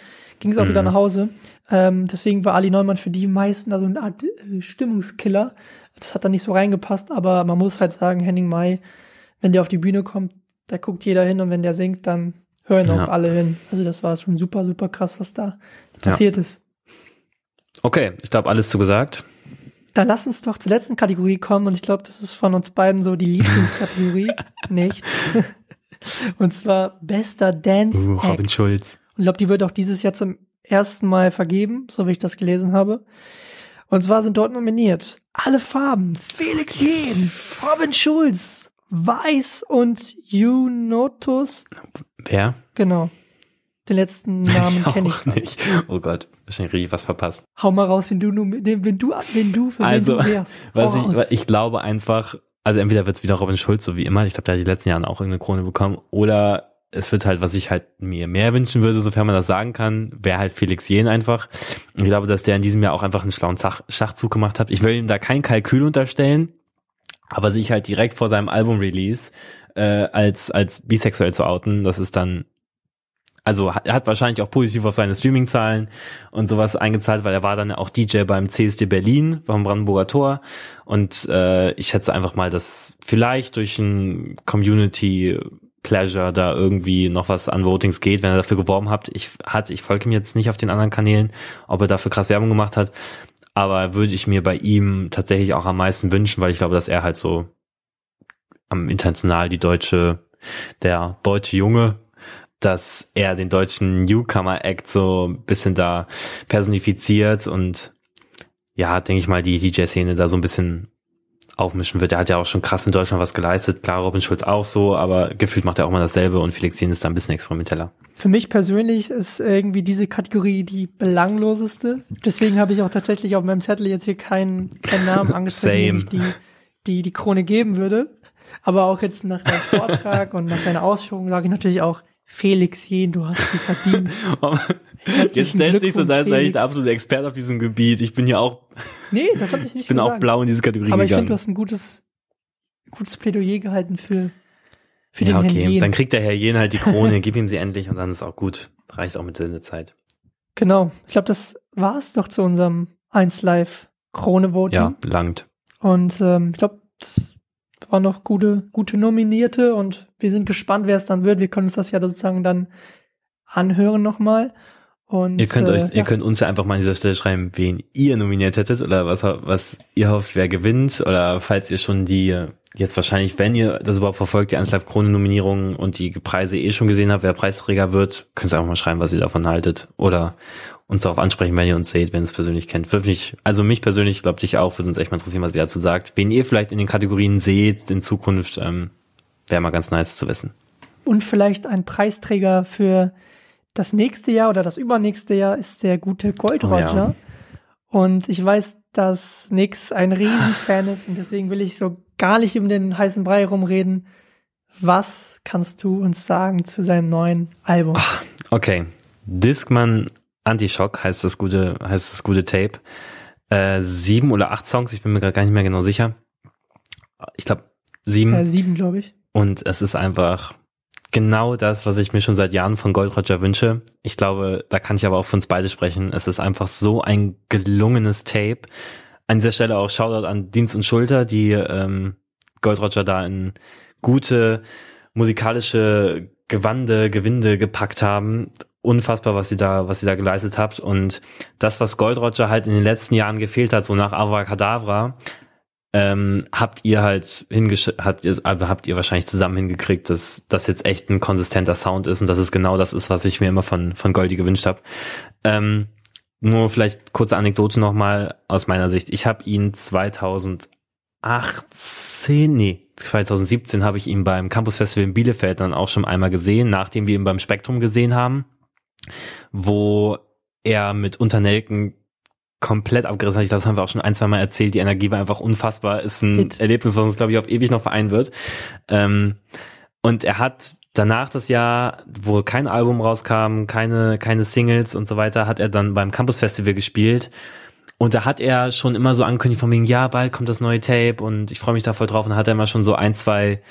ging es auch wieder Mhm. nach Hause. Ähm, deswegen war Ali Neumann für die meisten also eine Art äh, Stimmungskiller. Das hat da nicht so reingepasst, aber man muss halt sagen, Henning Mai, wenn der auf die Bühne kommt, da guckt jeder hin und wenn der singt, dann hören auch Ja. alle hin. Also das war schon super, super krass, was da passiert ist. Okay, ich glaube, alles zugesagt. Dann lass uns doch zur letzten Kategorie kommen und ich glaube, das ist von uns beiden so die Lieblingskategorie, nicht? und zwar bester Dance Uh, Robin Act. Schulz. Ich glaube, die wird auch dieses Jahr zum ersten Mal vergeben, so wie ich das gelesen habe. Und zwar sind dort nominiert alle Farben, Felix Jähn, Robin Schulz, Weiß und Junotus. Wer? Genau. Den letzten Namen kenne ich. nicht. Oh Gott, wahrscheinlich richtig was verpasst. Hau mal raus, wenn du, wenn du, wenn du, für Also, wen du wärst. Was ich, ich glaube einfach, also entweder wird es wieder Robin Schulz, so wie immer, ich glaube, der hat die letzten Jahre auch irgendeine Krone bekommen, oder es wird halt, was ich halt mir mehr wünschen würde, sofern man das sagen kann, wäre halt Felix Jähn einfach. Ich glaube, dass der in diesem Jahr auch einfach einen schlauen Zach Schachzug gemacht hat. Ich will ihm da kein Kalkül unterstellen, aber sich halt direkt vor seinem Album-Release äh, als, als bisexuell zu outen, das ist dann also er hat wahrscheinlich auch positiv auf seine Streaming-Zahlen und sowas eingezahlt, weil er war dann auch DJ beim CSD Berlin, beim Brandenburger Tor. Und äh, ich schätze einfach mal, dass vielleicht durch ein Community Pleasure da irgendwie noch was an Votings geht, wenn er dafür geworben hat. Ich hat, ich folge ihm jetzt nicht auf den anderen Kanälen, ob er dafür krass Werbung gemacht hat. Aber würde ich mir bei ihm tatsächlich auch am meisten wünschen, weil ich glaube, dass er halt so am international die deutsche, der deutsche Junge dass er den deutschen Newcomer Act so ein bisschen da personifiziert und ja, denke ich mal, die DJ-Szene da so ein bisschen aufmischen wird. Er hat ja auch schon krass in Deutschland was geleistet. Klar, Robin Schulz auch so, aber gefühlt macht er auch mal dasselbe und Felix Jen ist da ein bisschen experimenteller. Für mich persönlich ist irgendwie diese Kategorie die belangloseste. Deswegen habe ich auch tatsächlich auf meinem Zettel jetzt hier keinen, keinen Namen angeschrieben, die, die, die Krone geben würde. Aber auch jetzt nach deinem Vortrag und nach deiner Ausführung sage ich natürlich auch, Felix Jen, du hast sie verdient. Jetzt stellt sich so, als sei ich der absolute Experte auf diesem Gebiet. Ich bin ja auch. Nee, das habe ich nicht Ich bin gesagt. auch blau in diese Kategorie Aber ich finde, gegangen. du hast ein gutes, gutes Plädoyer gehalten für, für ja, den okay. Herrn Jen. Dann kriegt der Herr Jen halt die Krone, gib ihm sie endlich und dann ist auch gut. Reicht auch mit Sendezeit. Genau. Ich glaube, das war es doch zu unserem 1 Live Krone Voting. Ja, langt. Und ähm, ich glaube, das waren noch gute, gute Nominierte und wir sind gespannt, wer es dann wird. Wir können uns das ja sozusagen dann anhören nochmal. Und, Ihr könnt äh, euch, ja. ihr könnt uns ja einfach mal an dieser Stelle schreiben, wen ihr nominiert hättet oder was, was ihr hofft, wer gewinnt oder falls ihr schon die, jetzt wahrscheinlich, wenn ihr das überhaupt verfolgt, die 1 Live Krone Nominierungen und die Preise eh schon gesehen habt, wer Preisträger wird, könnt ihr einfach mal schreiben, was ihr davon haltet oder uns darauf ansprechen, wenn ihr uns seht, wenn ihr es persönlich kennt. Würde mich, also mich persönlich, glaube dich auch, würde uns echt mal interessieren, was ihr dazu sagt. Wen ihr vielleicht in den Kategorien seht in Zukunft, ähm, wäre mal ganz nice zu wissen. Und vielleicht ein Preisträger für das nächste Jahr oder das übernächste Jahr ist der gute Gold Oh Roger. ja. Und ich weiß, dass Nix ein Riesenfan ist und deswegen will ich so gar nicht um den heißen Brei rumreden. Was kannst du uns sagen zu seinem neuen Album? Okay. Discman Antishock heißt das gute, heißt das gute Tape. Äh, sieben oder acht Songs, ich bin mir gerade gar nicht mehr genau sicher. Ich glaube sieben. Äh, sieben, glaube ich. Und es ist einfach genau das, was ich mir schon seit Jahren von Gold Roger wünsche. Ich glaube, da kann ich aber auch für uns beide sprechen. Es ist einfach so ein gelungenes Tape. An dieser Stelle auch Shoutout an Dienst und Schulter, die ähm, Gold Roger da in gute musikalische Gewande, Gewinde gepackt haben. Unfassbar, was sie da, was sie da geleistet habt. Und das, was Gold Roger halt in den letzten Jahren gefehlt hat, so nach Avacadabra, ähm, habt ihr halt hingesch habt ihr, also habt ihr wahrscheinlich zusammen hingekriegt, dass das jetzt echt ein konsistenter Sound ist und dass es genau das ist, was ich mir immer von, von Goldie gewünscht habe. Ähm, nur vielleicht kurze Anekdote nochmal aus meiner Sicht. Ich habe ihn 2018, nee, 2017 habe ich ihn beim Campus Festival in Bielefeld dann auch schon einmal gesehen, nachdem wir ihn beim Spektrum gesehen haben, wo er mit Unternelken komplett abgerissen hat. Ich glaube, das haben wir auch schon ein, zwei Mal erzählt. Die Energie war einfach unfassbar. Ist ein Hit. Erlebnis, was uns, glaube ich, auf ewig noch vereinen wird. Ähm, und er hat danach das Jahr, wo kein Album rauskam, keine, keine Singles und so weiter, hat er dann beim Campus Festival gespielt. Und da hat er schon immer so angekündigt von wegen, ja, bald kommt das neue Tape und ich freue mich da voll drauf. Und hat er immer schon so ein, zwei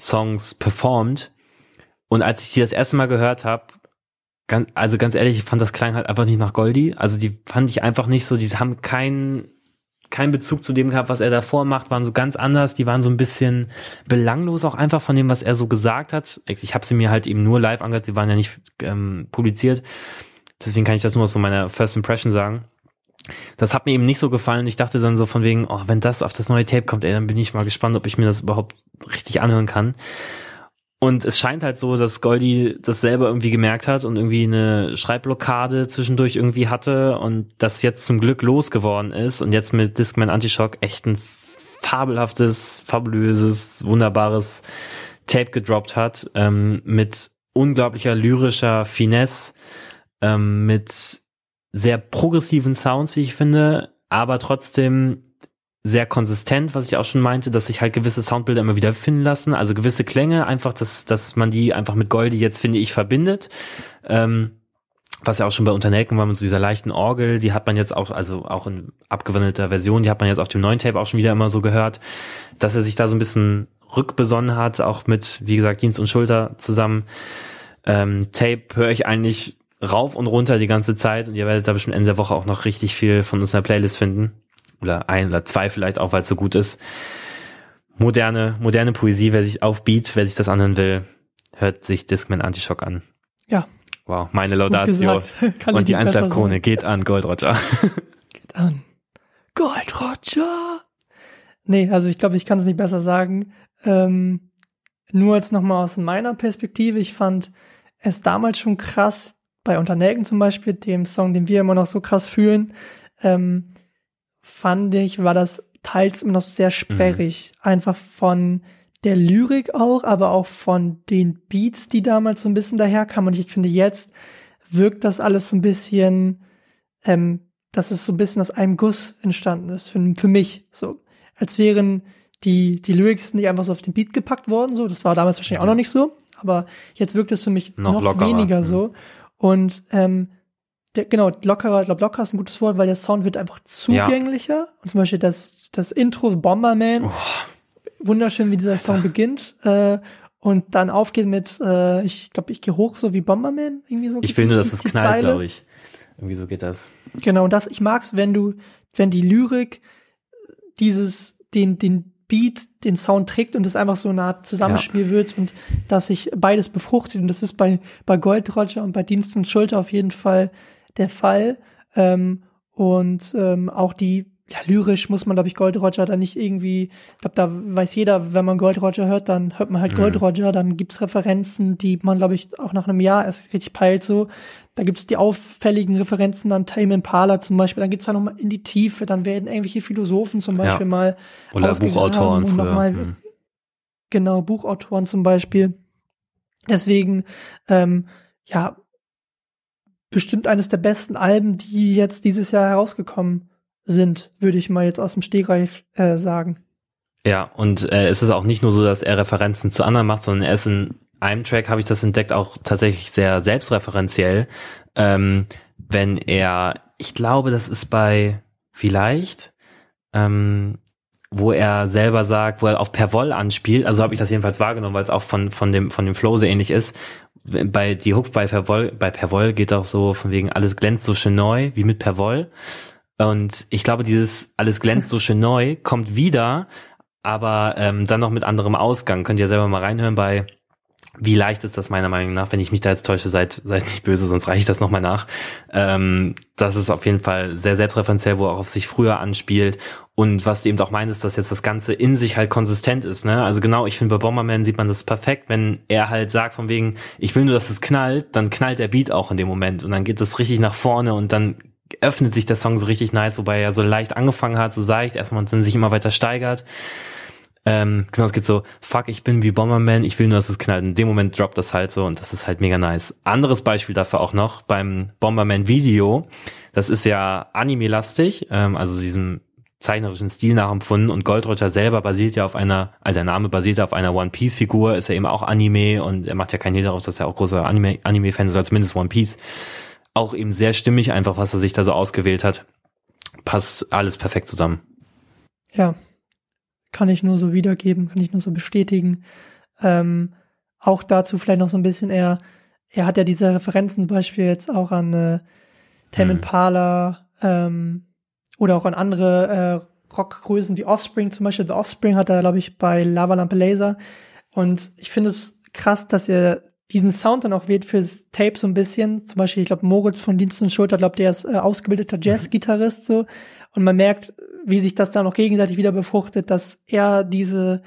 Songs performt. Und als ich die das erste Mal gehört habe, ganz, also ganz ehrlich, ich fand das klang halt einfach nicht nach Goldie. Also die fand ich einfach nicht so, die haben keinen keinen Bezug zu dem gehabt, was er davor macht, waren so ganz anders, die waren so ein bisschen belanglos auch einfach von dem, was er so gesagt hat. Ich habe sie mir halt eben nur live angehört, sie waren ja nicht ähm, publiziert. Deswegen kann ich das nur aus so meiner First Impression sagen. Das hat mir eben nicht so gefallen. Ich dachte dann so von wegen, oh, wenn das auf das neue Tape kommt, ey, dann bin ich mal gespannt, ob ich mir das überhaupt richtig anhören kann. Und es scheint halt so, dass Goldie das selber irgendwie gemerkt hat und irgendwie eine Schreibblockade zwischendurch irgendwie hatte und das jetzt zum Glück losgeworden ist und jetzt mit Discman Antishock echt ein fabelhaftes, fabulöses, wunderbares Tape gedroppt hat, ähm, mit unglaublicher lyrischer Finesse, ähm, mit sehr progressiven Sounds, wie ich finde, aber trotzdem sehr konsistent, was ich auch schon meinte, dass sich halt gewisse Soundbilder immer wieder finden lassen, also gewisse Klänge, einfach, dass, dass man die einfach mit Goldie jetzt, finde ich, verbindet. Ähm, was ja auch schon bei Unternelken war mit so dieser leichten Orgel, die hat man jetzt auch, also auch in abgewandelter Version, die hat man jetzt auf dem neuen Tape auch schon wieder immer so gehört, dass er sich da so ein bisschen rückbesonnen hat, auch mit, wie gesagt, Dienst und Schulter zusammen. Ähm, Tape höre ich eigentlich rauf und runter die ganze Zeit und ihr werdet da bestimmt Ende der Woche auch noch richtig viel von unserer Playlist finden. Oder ein oder zwei vielleicht auch, weil es so gut ist. Moderne, moderne Poesie, wer sich aufbeat, wer sich das anhören will, hört sich Discman Antishock an. Ja, Wow, meine Laudatio. Und die Einzelkrone geht an Gold Roger. Geht an. Gold Roger! Nee, also ich glaube, ich kann es nicht besser sagen. Ähm, nur jetzt nochmal aus meiner Perspektive. Ich fand es damals schon krass, bei Unternelken zum Beispiel, dem Song, den wir immer noch so krass fühlen, ähm, fand ich, war das teils immer noch sehr sperrig. Einfach von der Lyrik auch, aber auch von den Beats, die damals so ein bisschen daherkamen. Und ich finde, jetzt wirkt das alles so ein bisschen, ähm, dass es so ein bisschen aus einem Guss entstanden ist, für, für mich. So. Als wären die, die Lyrics nicht einfach so auf den Beat gepackt worden, so. Das war damals wahrscheinlich auch noch nicht so, aber jetzt wirkt es für mich Noch noch, weniger mhm. so. Und ähm, der, genau, lockerer, ich glaube, locker ist ein gutes Wort, weil der Sound wird einfach zugänglicher. Und zum Beispiel das, das Intro Bomberman, Oh. wunderschön, wie dieser Song beginnt. Äh, und dann aufgeht mit, äh, ich glaube, ich gehe hoch, so wie Bomberman, irgendwie so. Ich will nur, dass es knallt, glaube ich. Irgendwie so geht das. Genau, und das, ich mag's, wenn du, wenn die Lyrik dieses, den, den Beat, den Sound trägt und es einfach so eine Art Zusammenspiel wird und dass sich beides befruchtet. Und das ist bei, bei Gold Roger und bei Dienst und Schulter auf jeden Fall der Fall. Ähm, und ähm, auch die, ja, lyrisch muss man, glaube ich, Gold Roger da nicht irgendwie, ich glaube, da weiß jeder, wenn man Gold Roger hört, dann hört man halt Gold Roger, dann gibt's Referenzen, die man, glaube ich, auch nach einem Jahr erst richtig peilt so. Da gibt's die auffälligen Referenzen an Tame Impala zum Beispiel, dann geht's da nochmal in die Tiefe, dann werden irgendwelche Philosophen zum Beispiel Ja. mal Oder Buchautoren und früher. nochmal Hm. genau, Buchautoren zum Beispiel. Deswegen, ähm, ja, bestimmt eines der besten Alben, die jetzt dieses Jahr herausgekommen sind, würde ich mal jetzt aus dem Stegreif äh, sagen. Ja, und äh, es ist auch nicht nur so, dass er Referenzen zu anderen macht, sondern er ist in einem Track, habe ich das entdeckt, auch tatsächlich sehr selbstreferenziell. Ähm, wenn er, ich glaube, das ist bei vielleicht, ähm, wo er selber sagt, wo er auf Perwoll anspielt, also habe ich das jedenfalls wahrgenommen, weil es auch von, von, dem, von dem Flow so ähnlich ist. Bei die Hook bei Perwoll, bei Perwoll geht auch so von wegen alles glänzt so schön neu, wie mit Perwoll. Und ich glaube, dieses alles glänzt so schön neu kommt wieder, aber ähm, dann noch mit anderem Ausgang. Könnt ihr selber mal reinhören bei wie leicht ist das meiner Meinung nach, wenn ich mich da jetzt täusche, seid, seid nicht böse, sonst reiche ich das nochmal nach. Ähm, das ist auf jeden Fall sehr selbstreferenziell, wo er auch auf sich früher anspielt. Und was du eben auch meinst, dass jetzt das Ganze in sich halt konsistent ist. Ne? Also genau, ich finde bei Bomberman sieht man das perfekt, wenn er halt sagt von wegen, ich will nur, dass es knallt, dann knallt der Beat auch in dem Moment und dann geht es richtig nach vorne und dann öffnet sich der Song so richtig nice, wobei er so leicht angefangen hat, so seicht, erstmal und dann sich immer weiter steigert. Ähm, genau, es geht so, fuck, ich bin wie Bomberman, ich will nur, dass es knallt. In dem Moment droppt das halt so und das ist halt mega nice. Anderes Beispiel dafür auch noch beim Bomberman-Video. Das ist ja anime-lastig, ähm, also diesem zeichnerischen Stil nachempfunden und Gold Roger selber basiert ja auf einer, also der Name basiert ja auf einer One Piece Figur, ist ja eben auch Anime und er macht ja keinen Hehl daraus, dass er auch großer Anime, Anime-Fan ist, oder zumindest One Piece. Auch eben sehr stimmig einfach, was er sich da so ausgewählt hat. Passt alles perfekt zusammen. Ja, kann ich nur so wiedergeben, kann ich nur so bestätigen. Ähm, auch dazu vielleicht noch so ein bisschen, er, er hat ja diese Referenzen zum Beispiel jetzt auch an äh, Tame Hm. Impala ähm, oder auch an andere äh, Rockgrößen wie Offspring zum Beispiel. The Offspring hat er, glaube ich, bei Lava Lampe Laser. Und ich finde es krass, dass er diesen Sound dann auch wählt fürs Tape so ein bisschen. Zum Beispiel, ich glaube, Moritz von Dienst und Schulter, glaube der ist äh, ausgebildeter Jazz-Gitarrist so. Und man merkt, wie sich das dann auch gegenseitig wieder befruchtet, dass er diese,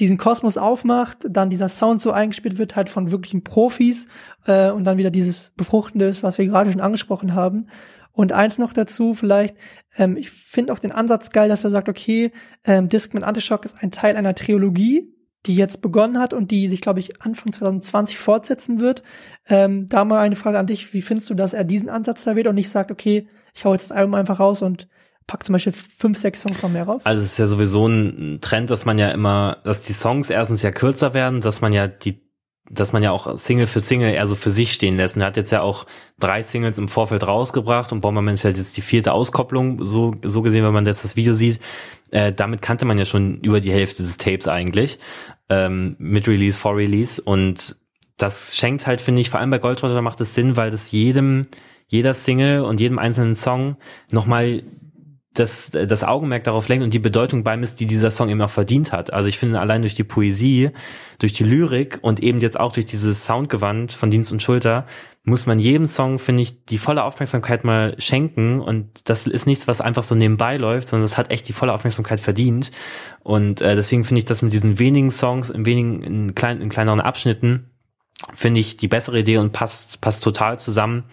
diesen Kosmos aufmacht, dann dieser Sound so eingespielt wird, halt von wirklichen Profis, äh, und dann wieder dieses Befruchtende ist, was wir gerade schon angesprochen haben. Und eins noch dazu, vielleicht, ähm, ich finde auch den Ansatz geil, dass er sagt, okay, ähm, Discman Antishock ist ein Teil einer Trilogie, die jetzt begonnen hat und die sich, glaube ich, Anfang 2020 fortsetzen wird. Ähm, da mal eine Frage an dich, wie findest du, dass er diesen Ansatz da wählt und nicht sagt, okay, ich hau jetzt das Album einfach raus und pack zum Beispiel fünf, sechs Songs noch mehr rauf? Also es ist ja sowieso ein Trend, dass man ja immer, dass die Songs erstens ja kürzer werden, dass man ja die, dass man ja auch Single für Single eher so für sich stehen lässt. Und er hat jetzt ja auch drei Singles im Vorfeld rausgebracht und Bomberman ist ja jetzt die vierte Auskopplung, so, so gesehen, wenn man jetzt das Video sieht. Äh, damit kannte man ja schon über die Hälfte des Tapes eigentlich. Ähm, mit Release, vor Release. Und das schenkt halt, finde ich, vor allem bei Gold Roger macht es Sinn, weil das jedem, jeder Single und jedem einzelnen Song nochmal das, das Augenmerk darauf lenkt und die Bedeutung beimisst, die dieser Song eben auch verdient hat. Also ich finde allein durch die Poesie, durch die Lyrik und eben jetzt auch durch dieses Soundgewand von Dienst und Schulter muss man jedem Song, finde ich, die volle Aufmerksamkeit mal schenken und das ist nichts, was einfach so nebenbei läuft, sondern es hat echt die volle Aufmerksamkeit verdient und äh, deswegen finde ich das mit diesen wenigen Songs in wenigen, in, klein, in kleineren Abschnitten finde ich die bessere Idee und passt passt total zusammen.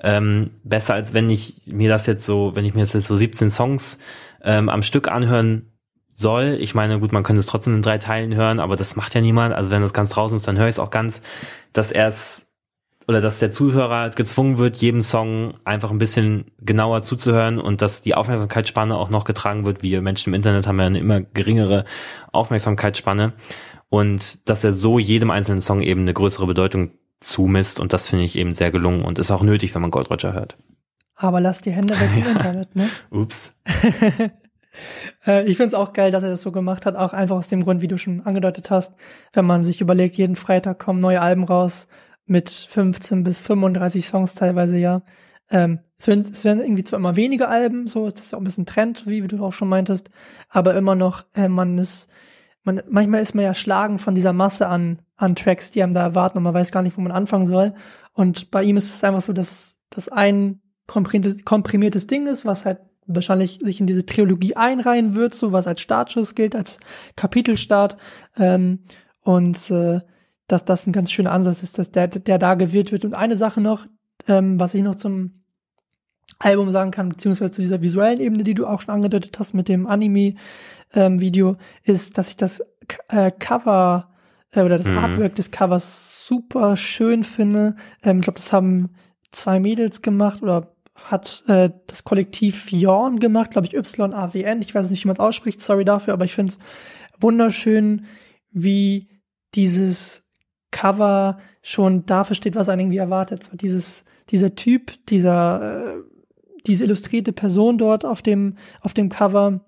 Ähm, besser als wenn ich mir das jetzt so, wenn ich mir jetzt so 17 Songs ähm, am Stück anhören soll. Ich meine, gut, man könnte es trotzdem in drei Teilen hören, aber das macht ja niemand. Also wenn das ganz draußen ist, dann höre ich es auch ganz, dass er es oder dass der Zuhörer gezwungen wird, jedem Song einfach ein bisschen genauer zuzuhören und dass die Aufmerksamkeitsspanne auch noch getragen wird. Wir Menschen im Internet haben ja eine immer geringere Aufmerksamkeitsspanne und dass er so jedem einzelnen Song eben eine größere Bedeutung zumisst und das finde ich eben sehr gelungen und ist auch nötig, wenn man Gold Roger hört. Aber lass die Hände weg im Internet, ne? Ups. Äh, ich finde es auch geil, dass er das so gemacht hat, auch einfach aus dem Grund, wie du schon angedeutet hast, wenn man sich überlegt, jeden Freitag kommen neue Alben raus mit 15 bis 35 Songs teilweise, ja. Ähm, es, werden, es werden irgendwie zwar immer weniger Alben, so das ist auch ein bisschen Trend, wie, wie du auch schon meintest, aber immer noch, äh, man ist, man, manchmal ist man ja schlagen von dieser Masse an, an Tracks, die einem da erwarten und man weiß gar nicht, wo man anfangen soll. Und bei ihm ist es einfach so, dass das ein komprimiertes, Ding ist, was halt wahrscheinlich sich in diese Trilogie einreihen wird, so was als Startschuss gilt, als Kapitelstart. Ähm, und äh, dass das ein ganz schöner Ansatz ist, dass der, der da gewählt wird. Und eine Sache noch, ähm, was ich noch zum Album sagen kann, beziehungsweise zu dieser visuellen Ebene, die du auch schon angedeutet hast mit dem Anime-Video, ähm, ist, dass ich das äh, Cover äh, oder das mhm. Artwork des Covers super schön finde. Ähm, ich glaube, das haben zwei Mädels gemacht oder hat äh, das Kollektiv Jorn gemacht, glaube ich, Y-A-W-N. Ich weiß nicht, wie man es ausspricht, sorry dafür, aber ich finde es wunderschön, wie dieses Cover schon dafür steht, was einen irgendwie erwartet. So dieses, dieser Typ, dieser, äh, diese illustrierte Person dort auf dem, auf dem Cover,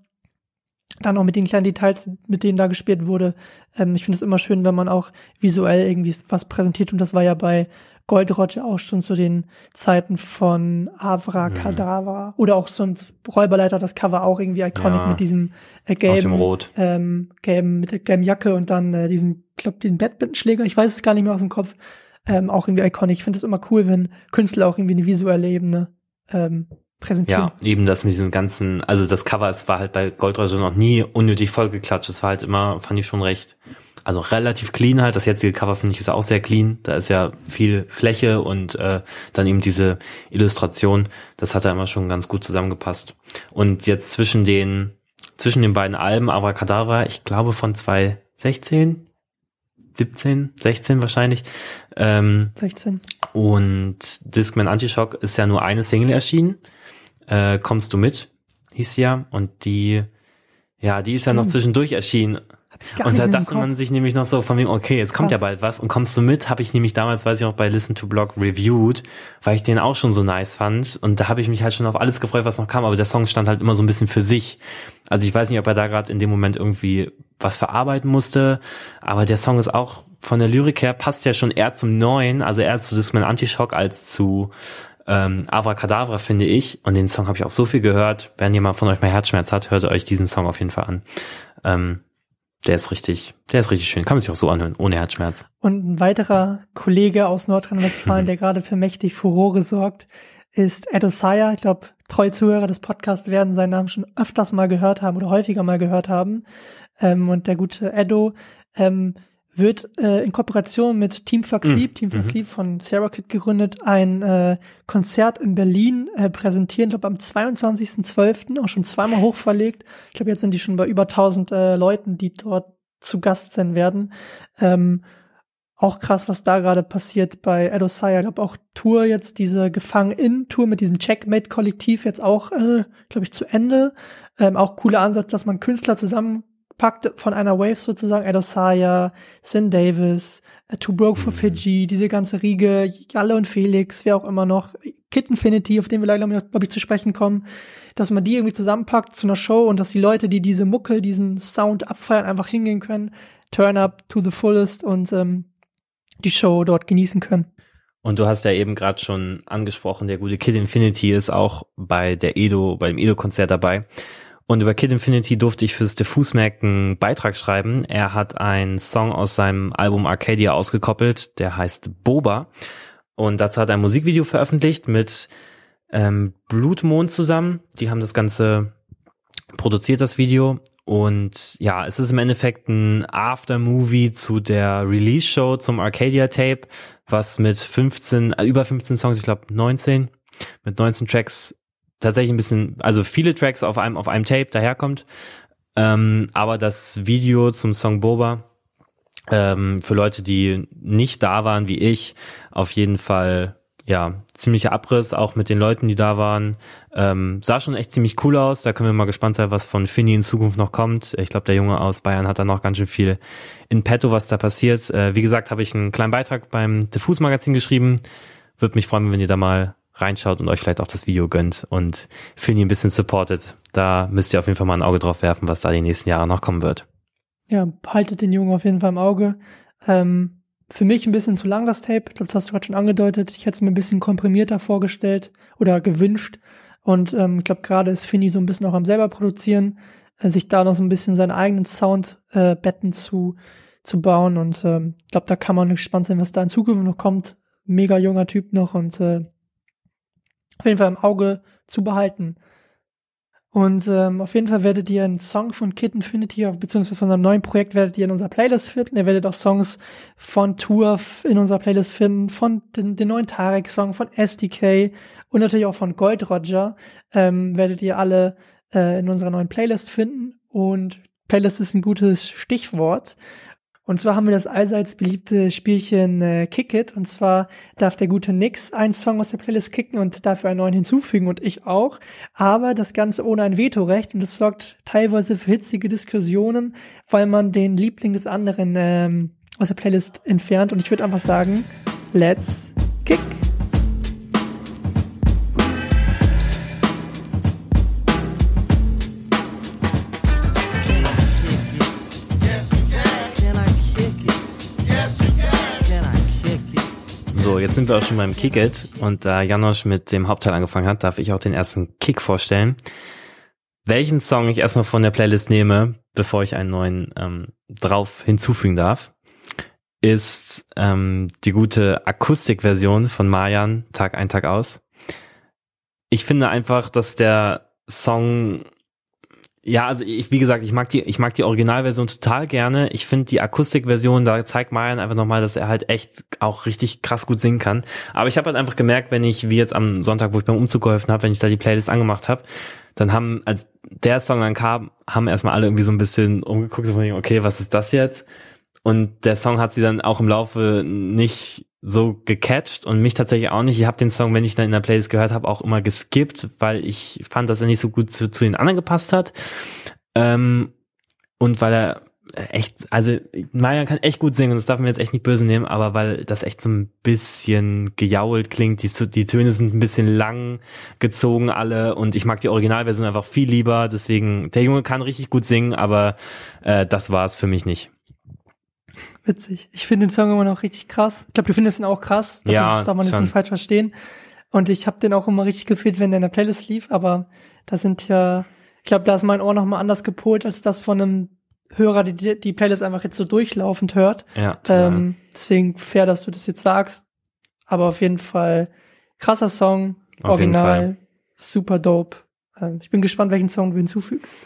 dann auch mit den kleinen Details, mit denen da gespielt wurde. Ähm, ich finde es immer schön, wenn man auch visuell irgendwie was präsentiert und das war ja bei Gold Roger auch schon zu den Zeiten von Avra Kadavra mhm. oder auch so ein Räuberleiter, das Cover auch irgendwie iconic ja, mit diesem äh, gelben, Rot. Ähm, gelben, mit der gelben Jacke und dann äh, diesen, ich glaube, diesen Badmintonschläger, ich weiß es gar nicht mehr aus dem Kopf, ähm, auch irgendwie iconic. Ich finde es immer cool, wenn Künstler auch irgendwie eine visuelle Ebene ähm, präsentieren. Ja, eben das mit diesen ganzen, also das Cover, es war halt bei Gold Roger noch nie unnötig vollgeklatscht. Es war halt immer, fand ich schon recht also relativ clean halt. Das jetzige Cover finde ich ist auch sehr clean. Da ist ja viel Fläche und äh, dann eben diese Illustration. Das hat da immer schon ganz gut zusammengepasst. Und jetzt zwischen den zwischen den beiden Alben Abracadabra, ich glaube von 2016, 17, 16 wahrscheinlich. Ähm, 16. Und Discman Antishock ist ja nur eine Single erschienen. Äh, Kommst du mit? Hieß ja. Und die, ja, die ist Stimmt. ja noch zwischendurch erschienen und da dachte man sich nämlich noch so von wegen, okay, jetzt kommt Krass. ja bald was und kommst du mit, habe ich nämlich damals, weiß ich noch, bei Listen to Blog reviewed, weil ich den auch schon so nice fand und da habe ich mich halt schon auf alles gefreut, was noch kam, aber der Song stand halt immer so ein bisschen für sich. Also ich weiß nicht, ob er da gerade in dem Moment irgendwie was verarbeiten musste, aber der Song ist auch von der Lyrik her passt ja schon eher zum Neuen, also eher zu Discman Antishock als zu ähm, Avracadabra, finde ich. Und den Song habe ich auch so viel gehört. Wenn jemand von euch mal Herzschmerz hat, hört euch diesen Song auf jeden Fall an. Ähm, der ist richtig, der ist richtig schön. Kann man sich auch so anhören, ohne Herzschmerz. Und ein weiterer Kollege aus Nordrhein-Westfalen, der gerade für mächtig Furore sorgt, ist Edo Saya. Ich glaube, treue Zuhörer des Podcasts werden seinen Namen schon öfters mal gehört haben oder häufiger mal gehört haben. Ähm, und der gute Edo ähm, wird äh, in Kooperation mit Team Sleep, mhm. Team Fuck mhm. Von Sarah Kid gegründet, ein äh, Konzert in Berlin äh, präsentieren. Ich glaube am 22.12. auch schon zweimal hochverlegt. Ich glaube, jetzt sind die schon bei über 1000 äh, Leuten, die dort zu Gast sein werden. Ähm, auch krass, was da gerade passiert bei Edosaya. Ich glaube auch Tour jetzt, diese Gefangen-In-Tour mit diesem Checkmate-Kollektiv jetzt auch, äh, glaube ich, zu Ende. Ähm, auch cooler Ansatz, dass man Künstler zusammen packt von einer Wave sozusagen Edosaya, Sin Davis, uh, Too Broke for mhm. Fiji, diese ganze Riege, Jalle und Felix, wer auch immer noch, Kid Infinity, auf den wir leider, glaube ich, zu sprechen kommen, dass man die irgendwie zusammenpackt zu einer Show und dass die Leute, die diese Mucke, diesen Sound abfeiern, einfach hingehen können, turn up to the fullest und ähm, die Show dort genießen können. Und du hast ja eben gerade schon angesprochen, der gute Kid Infinity ist auch bei der Edo, beim Edo-Konzert dabei. Und über Kid Infinity durfte ich fürs Diffus Mac einen Beitrag schreiben. Er hat einen Song aus seinem Album Arcadia ausgekoppelt, der heißt Boba. Und dazu hat er ein Musikvideo veröffentlicht mit ähm, Blutmond zusammen. Die haben das Ganze produziert, das Video. Und ja, es ist im Endeffekt ein Aftermovie zu der Release-Show zum Arcadia-Tape, was mit 15, äh, über 15 Songs, ich glaube 19, mit 19 Tracks tatsächlich ein bisschen, also viele Tracks auf einem, auf einem Tape daherkommt. Ähm, aber das Video zum Song Boba Ähm, für Leute, die nicht da waren wie ich, auf jeden Fall ja, ziemlicher Abriss, auch mit den Leuten, die da waren. Ähm, sah schon echt ziemlich cool aus. Da können wir mal gespannt sein, was von Finny in Zukunft noch kommt. Ich glaube, der Junge aus Bayern hat da noch ganz schön viel in petto, was da passiert. Äh, wie gesagt, habe ich einen kleinen Beitrag beim Diffus Magazin geschrieben. Würde mich freuen, wenn ihr da mal reinschaut und euch vielleicht auch das Video gönnt und Finny ein bisschen supportet. Da müsst ihr auf jeden Fall mal ein Auge drauf werfen, was da die nächsten Jahre noch kommen wird. Ja, haltet den Jungen auf jeden Fall im Auge. Ähm, für mich ein bisschen zu lang das Tape. Ich glaube, das hast du gerade schon angedeutet. Ich hätte es mir ein bisschen komprimierter vorgestellt oder gewünscht. Und ähm, ich glaube, gerade ist Finny so ein bisschen auch am selber produzieren, äh, sich da noch so ein bisschen seinen eigenen Sound äh, zu, zu bauen. Und ähm, ich glaube, da kann man gespannt sein, was da in Zukunft noch kommt. Mega junger Typ noch und äh, auf jeden Fall im Auge zu behalten. Und ähm, auf jeden Fall werdet ihr einen Song von Kid Infinity, beziehungsweise von einem neuen Projekt werdet ihr in unserer Playlist finden. Ihr werdet auch Songs von Tour in unserer Playlist finden, von den, den neuen Tarek-Song, von SDK und natürlich auch von Gold Roger. Ähm, werdet ihr alle äh, in unserer neuen Playlist finden. Und Playlist ist ein gutes Stichwort. Und zwar haben wir das allseits beliebte Spielchen äh, Kick It. Und zwar darf der gute Nix einen Song aus der Playlist kicken und dafür einen neuen hinzufügen und ich auch. Aber das Ganze ohne ein Vetorecht und das sorgt teilweise für hitzige Diskussionen, weil man den Liebling des anderen ähm, aus der Playlist entfernt. Und ich würde einfach sagen, let's kick. So, jetzt sind wir auch schon beim Kick It und da Janosch mit dem Hauptteil angefangen hat, darf ich auch den ersten Kick vorstellen. Welchen Song ich erstmal von der Playlist nehme, bevor ich einen neuen ähm, drauf hinzufügen darf, ist ähm, die gute Akustikversion von Mayan Tag ein Tag aus. Ich finde einfach, dass der Song ja, also ich, wie gesagt, ich mag die, ich mag die Originalversion total gerne. Ich finde die Akustikversion, da zeigt Mayan einfach nochmal, dass er halt echt auch richtig krass gut singen kann. Aber ich habe halt einfach gemerkt, wenn ich, wie jetzt am Sonntag, wo ich beim Umzug geholfen habe, wenn ich da die Playlist angemacht habe, dann haben, als der Song dann kam, haben erstmal alle irgendwie so ein bisschen umgeguckt und okay, was ist das jetzt? Und der Song hat sie dann auch im Laufe nicht so gecatcht und mich tatsächlich auch nicht. Ich habe den Song, wenn ich dann in der Playlist gehört habe, auch immer geskippt, weil ich fand, dass er nicht so gut zu, zu den anderen gepasst hat. Ähm, und weil er echt, also Maya kann echt gut singen und das darf man jetzt echt nicht böse nehmen, aber weil das echt so ein bisschen gejault klingt, die, die Töne sind ein bisschen lang gezogen alle und ich mag die Originalversion einfach viel lieber, deswegen, der Junge kann richtig gut singen, aber äh, das war es für mich nicht. Witzig. Ich finde den Song immer noch richtig krass. Ich glaube, du findest ihn auch krass. Glaub, Ja, Das darf man jetzt schon. nicht falsch verstehen. Und ich habe den auch immer richtig gefühlt, wenn der in der Playlist lief. Aber da sind ja, ich glaube, da ist mein Ohr noch mal anders gepolt als das von einem Hörer, die die Playlist einfach jetzt so durchlaufend hört. Ja, total. Ähm, deswegen fair, dass du das jetzt sagst. Aber auf jeden Fall krasser Song, Auf original, super dope. Ähm, ich bin gespannt, welchen Song du hinzufügst.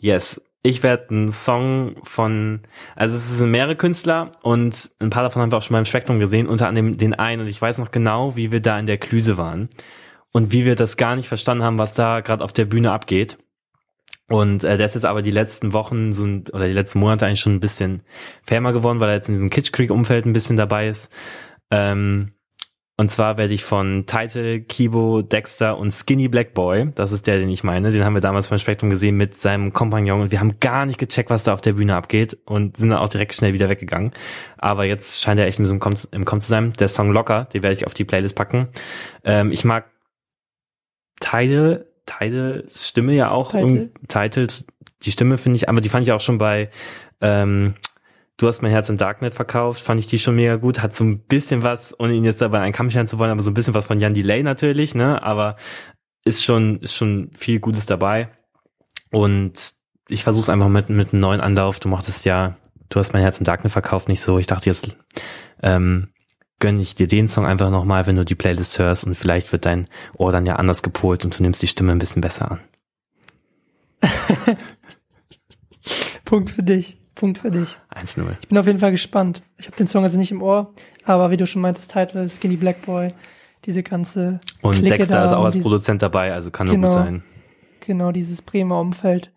Yes. Ich werde einen Song von, also es sind mehrere Künstler und ein paar davon haben wir auch schon beim Spektrum gesehen, unter anderem den einen und ich weiß noch genau, wie wir da in der Klüse waren und wie wir das gar nicht verstanden haben, was da gerade auf der Bühne abgeht. Und äh, der ist jetzt aber die letzten Wochen so ein, oder die letzten Monate eigentlich schon ein bisschen famer geworden, weil er jetzt in diesem Kitsch Creek Umfeld ein bisschen dabei ist. Ähm, und zwar werde ich von Title, Kibo, Dexter und Skinny Black Boy, das ist der, den ich meine, den haben wir damals beim Spektrum gesehen mit seinem Kompagnon und wir haben gar nicht gecheckt, was da auf der Bühne abgeht und sind dann auch direkt schnell wieder weggegangen. Aber jetzt scheint er echt im Kommen, im Kommen zu sein. Der Song Locker, den werde ich auf die Playlist packen. Ähm, ich mag Title, Titles Stimme ja auch. Title. Titles, die Stimme finde ich, aber die fand ich auch schon bei ähm, Du hast mein Herz im Darknet verkauft, fand ich die schon mega gut. Hat so ein bisschen was, ohne ihn jetzt dabei einen Kamm scheren zu wollen, aber so ein bisschen was von Jan Delay natürlich, ne? Aber ist schon, ist schon viel Gutes dabei. Und ich versuche es einfach mit, mit einem neuen Anlauf. Du mochtest ja, du hast mein Herz im Darknet verkauft, nicht so. Ich dachte jetzt, ähm, gönn ich dir den Song einfach nochmal, wenn du die Playlist hörst und vielleicht wird dein Ohr dann ja anders gepolt und du nimmst die Stimme ein bisschen besser an. Punkt für dich. Punkt für dich. 1-0. Ich bin auf jeden Fall gespannt. Ich habe den Song also nicht im Ohr, aber wie du schon meintest, Title, Skinny Black Boy, diese ganze Und Clique Dexter da ist auch als dieses- Produzent dabei, also kann nur Genau. gut sein. genau dieses Bremer Umfeld.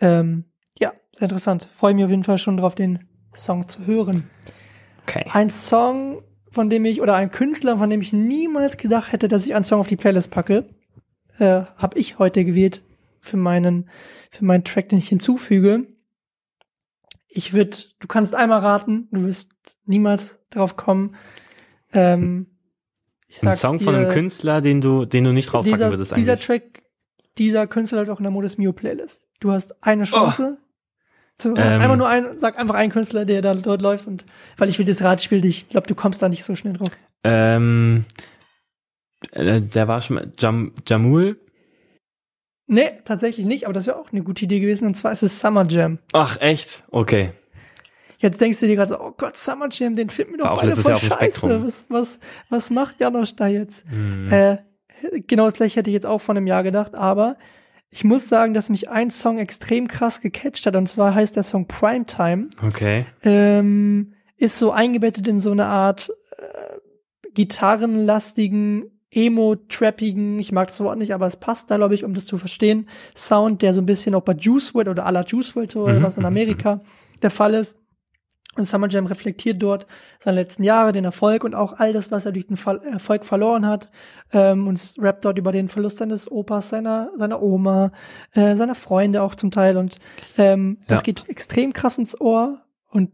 Ähm, ja, sehr interessant. Freue mich auf jeden Fall schon drauf, den Song zu hören. Okay. Ein Song, von dem ich, oder ein Künstler, von dem ich niemals gedacht hätte, dass ich einen Song auf die Playlist packe, äh, habe ich heute gewählt für meinen, für meinen Track, den ich hinzufüge. Ich würde, du kannst einmal raten, du wirst niemals drauf kommen. Ähm, ich Ein sag's Song dir, von einem Künstler, den du, den du nicht draufpacken dieser, würdest dieser eigentlich. Track, dieser Künstler läuft auch in der Modus Mio Playlist. Du hast eine Chance. Zu, Oh. Ähm. einfach nur ein, sag einfach einen Künstler, der da dort läuft und weil ich will das Radspiel, ich glaube, du kommst da nicht so schnell drauf. Ähm, äh, der war schon mal Jam, Jamul. Nee, tatsächlich nicht, aber das wäre auch eine gute Idee gewesen. Und zwar ist es Summer Jam. Ach, echt? Okay. Jetzt denkst du dir gerade so, oh Gott, Summer Jam, den finden wir doch auch beide voll Jahr scheiße. Was, was, was macht Janosch da jetzt? Hm. Äh, genau das gleiche hätte ich jetzt auch von einem Jahr gedacht, aber ich muss sagen, dass mich ein Song extrem krass gecatcht hat und zwar heißt der Song Primetime. Okay. Ähm, ist so eingebettet in so eine Art äh, gitarrenlastigen, emo-trappigen, ich mag das Wort nicht, aber es passt da, glaube ich, um das zu verstehen, Sound, der so ein bisschen auch bei Juice WRLD oder à la Juice WRLD, so, Mhm, was in mhm, Amerika der Fall ist. Und Summer Jam reflektiert dort seine letzten Jahre, den Erfolg und auch all das, was er durch den Fall, Erfolg verloren hat. Ähm, und rappt dort über den Verlust seines Opas, seiner, seiner Oma, äh, seiner Freunde auch zum Teil. Und ähm, das Ja. geht extrem krass ins Ohr. Und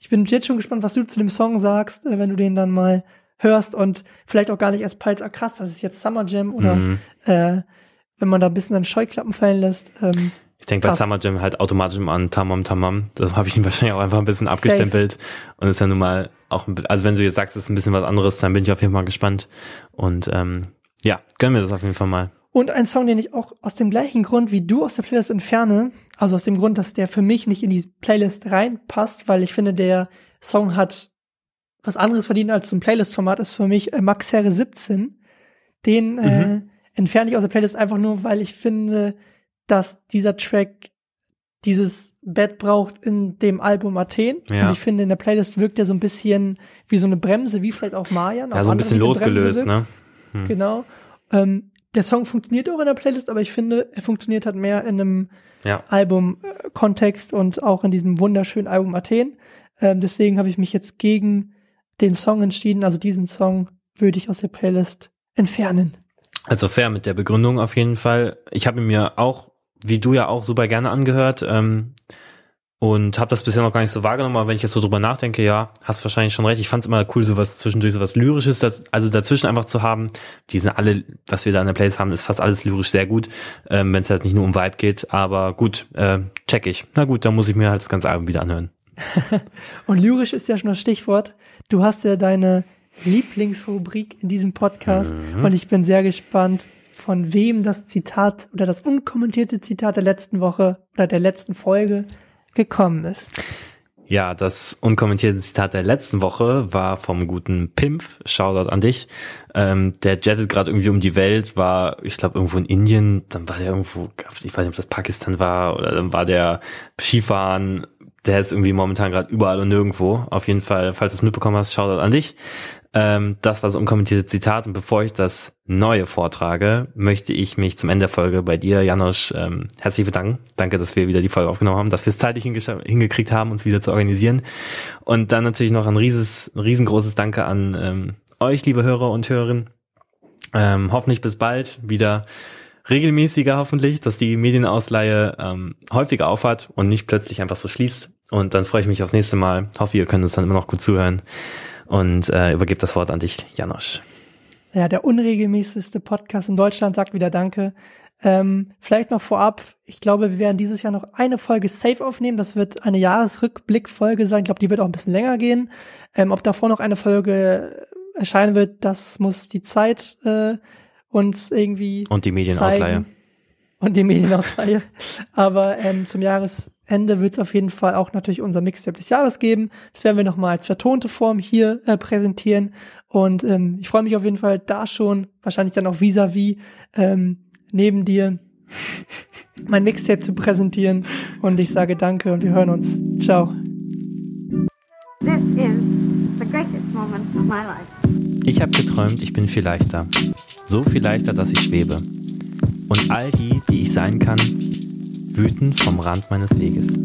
ich bin jetzt schon gespannt, was du zu dem Song sagst, äh, wenn du den dann mal hörst und vielleicht auch gar nicht erst peilst, ah krass, das ist jetzt Summer Jam oder Mhm. äh, wenn man da ein bisschen an Scheuklappen fallen lässt. Ähm, Ich denke bei. Summer Jam halt automatisch immer an Tamam Tamam. Das habe ich ihn wahrscheinlich auch einfach ein bisschen abgestempelt. Und ist ja nun mal auch ein, also wenn du jetzt sagst, es ist ein bisschen was anderes, dann bin ich auf jeden Fall gespannt. Und ähm, ja, gönnen wir das auf jeden Fall mal. Und ein Song, den ich auch aus dem gleichen Grund wie du aus der Playlist entferne, also aus dem Grund, dass der für mich nicht in die Playlist reinpasst, weil ich finde, der Song hat was anderes verdient als zum Playlist-Format, ist für mich äh, Max Herre 17. Den äh, Mhm. entferne ich aus der Playlist einfach nur, weil ich finde, dass dieser Track dieses Bett braucht in dem Album Athen. Ja. Und ich finde, in der Playlist wirkt er so ein bisschen wie so eine Bremse, wie vielleicht auch Mayan. Ja, so ein bisschen losgelöst, ne? Hm. Genau. Ähm, der Song funktioniert auch in der Playlist, aber ich finde, er funktioniert halt mehr in einem Ja. Album-Kontext und auch in diesem wunderschönen Album Athen. Ähm, deswegen habe ich mich jetzt gegen den Song entschieden. Also diesen Song würde ich aus der Playlist entfernen. Also fair mit der Begründung auf jeden Fall. Ich habe ihn mir auch, wie du ja auch, super gerne angehört ähm, und habe das bisher noch gar nicht so wahrgenommen, aber wenn ich jetzt so drüber nachdenke, ja, hast wahrscheinlich schon recht. Ich fand es immer cool, sowas zwischendurch, sowas Lyrisches, das, also dazwischen einfach zu haben. Die sind alle, was wir da in der Playlist haben, ist fast alles lyrisch sehr gut, ähm, wenn es jetzt nicht nur um Vibe geht, aber gut, äh, check ich. Na gut, dann muss ich mir halt das ganze Album wieder anhören. Und lyrisch ist ja schon das Stichwort. Du hast ja deine Lieblingsrubrik in diesem Podcast Mhm. und ich bin sehr gespannt, von wem das Zitat oder das unkommentierte Zitat der letzten Woche oder der letzten Folge gekommen ist. Ja, das unkommentierte Zitat der letzten Woche war vom guten Pimpf, Shoutout an dich. Ähm, der jettet gerade irgendwie um die Welt, war, ich glaube, irgendwo in Indien, dann war der irgendwo, ich weiß nicht, ob das Pakistan war, oder dann war der Skifahren, der ist irgendwie momentan gerade überall und nirgendwo. Auf jeden Fall, falls du es mitbekommen hast, Shoutout an dich. Ähm, das war das unkommentierte Zitat und bevor ich das neue vortrage, möchte ich mich zum Ende der Folge bei dir, Janosch, ähm, herzlich bedanken. Danke, dass wir wieder die Folge aufgenommen haben, dass wir es zeitlich hingesch- hingekriegt haben, uns wieder zu organisieren. Und dann natürlich noch ein rieses, ein riesengroßes Danke an ähm, euch, liebe Hörer und Hörerinnen. Ähm, hoffentlich bis bald wieder regelmäßiger hoffentlich, dass die Medienausleihe ähm, häufiger aufhat und nicht plötzlich einfach so schließt. Und dann freue ich mich aufs nächste Mal. Hoffe, ihr könnt uns dann immer noch gut zuhören. Und äh, übergebe das Wort an dich, Janosch. Ja, der unregelmäßigste Podcast in Deutschland sagt wieder Danke. Ähm, vielleicht noch vorab, ich glaube, wir werden dieses Jahr noch eine Folge safe aufnehmen. Das wird eine Jahresrückblickfolge sein. Ich glaube, die wird auch ein bisschen länger gehen. Ähm, ob davor noch eine Folge erscheinen wird, das muss die Zeit äh, uns irgendwie Und die Medienausleihe. zeigen. Und die Medienausleihe. Aber ähm, zum Jahresende wird es auf jeden Fall auch natürlich unser Mixtape des Jahres geben. Das werden wir nochmal als vertonte Form hier äh, präsentieren. Und ähm, ich freue mich auf jeden Fall da schon, wahrscheinlich dann auch vis-à-vis ähm, neben dir mein Mixtape zu präsentieren. Und ich sage danke und wir hören uns. Ciao. This is the greatest moment of my life. Ich habe geträumt, ich bin viel leichter. So viel leichter, dass ich schwebe. Und all die, die ich sein kann, wüten vom Rand meines Weges.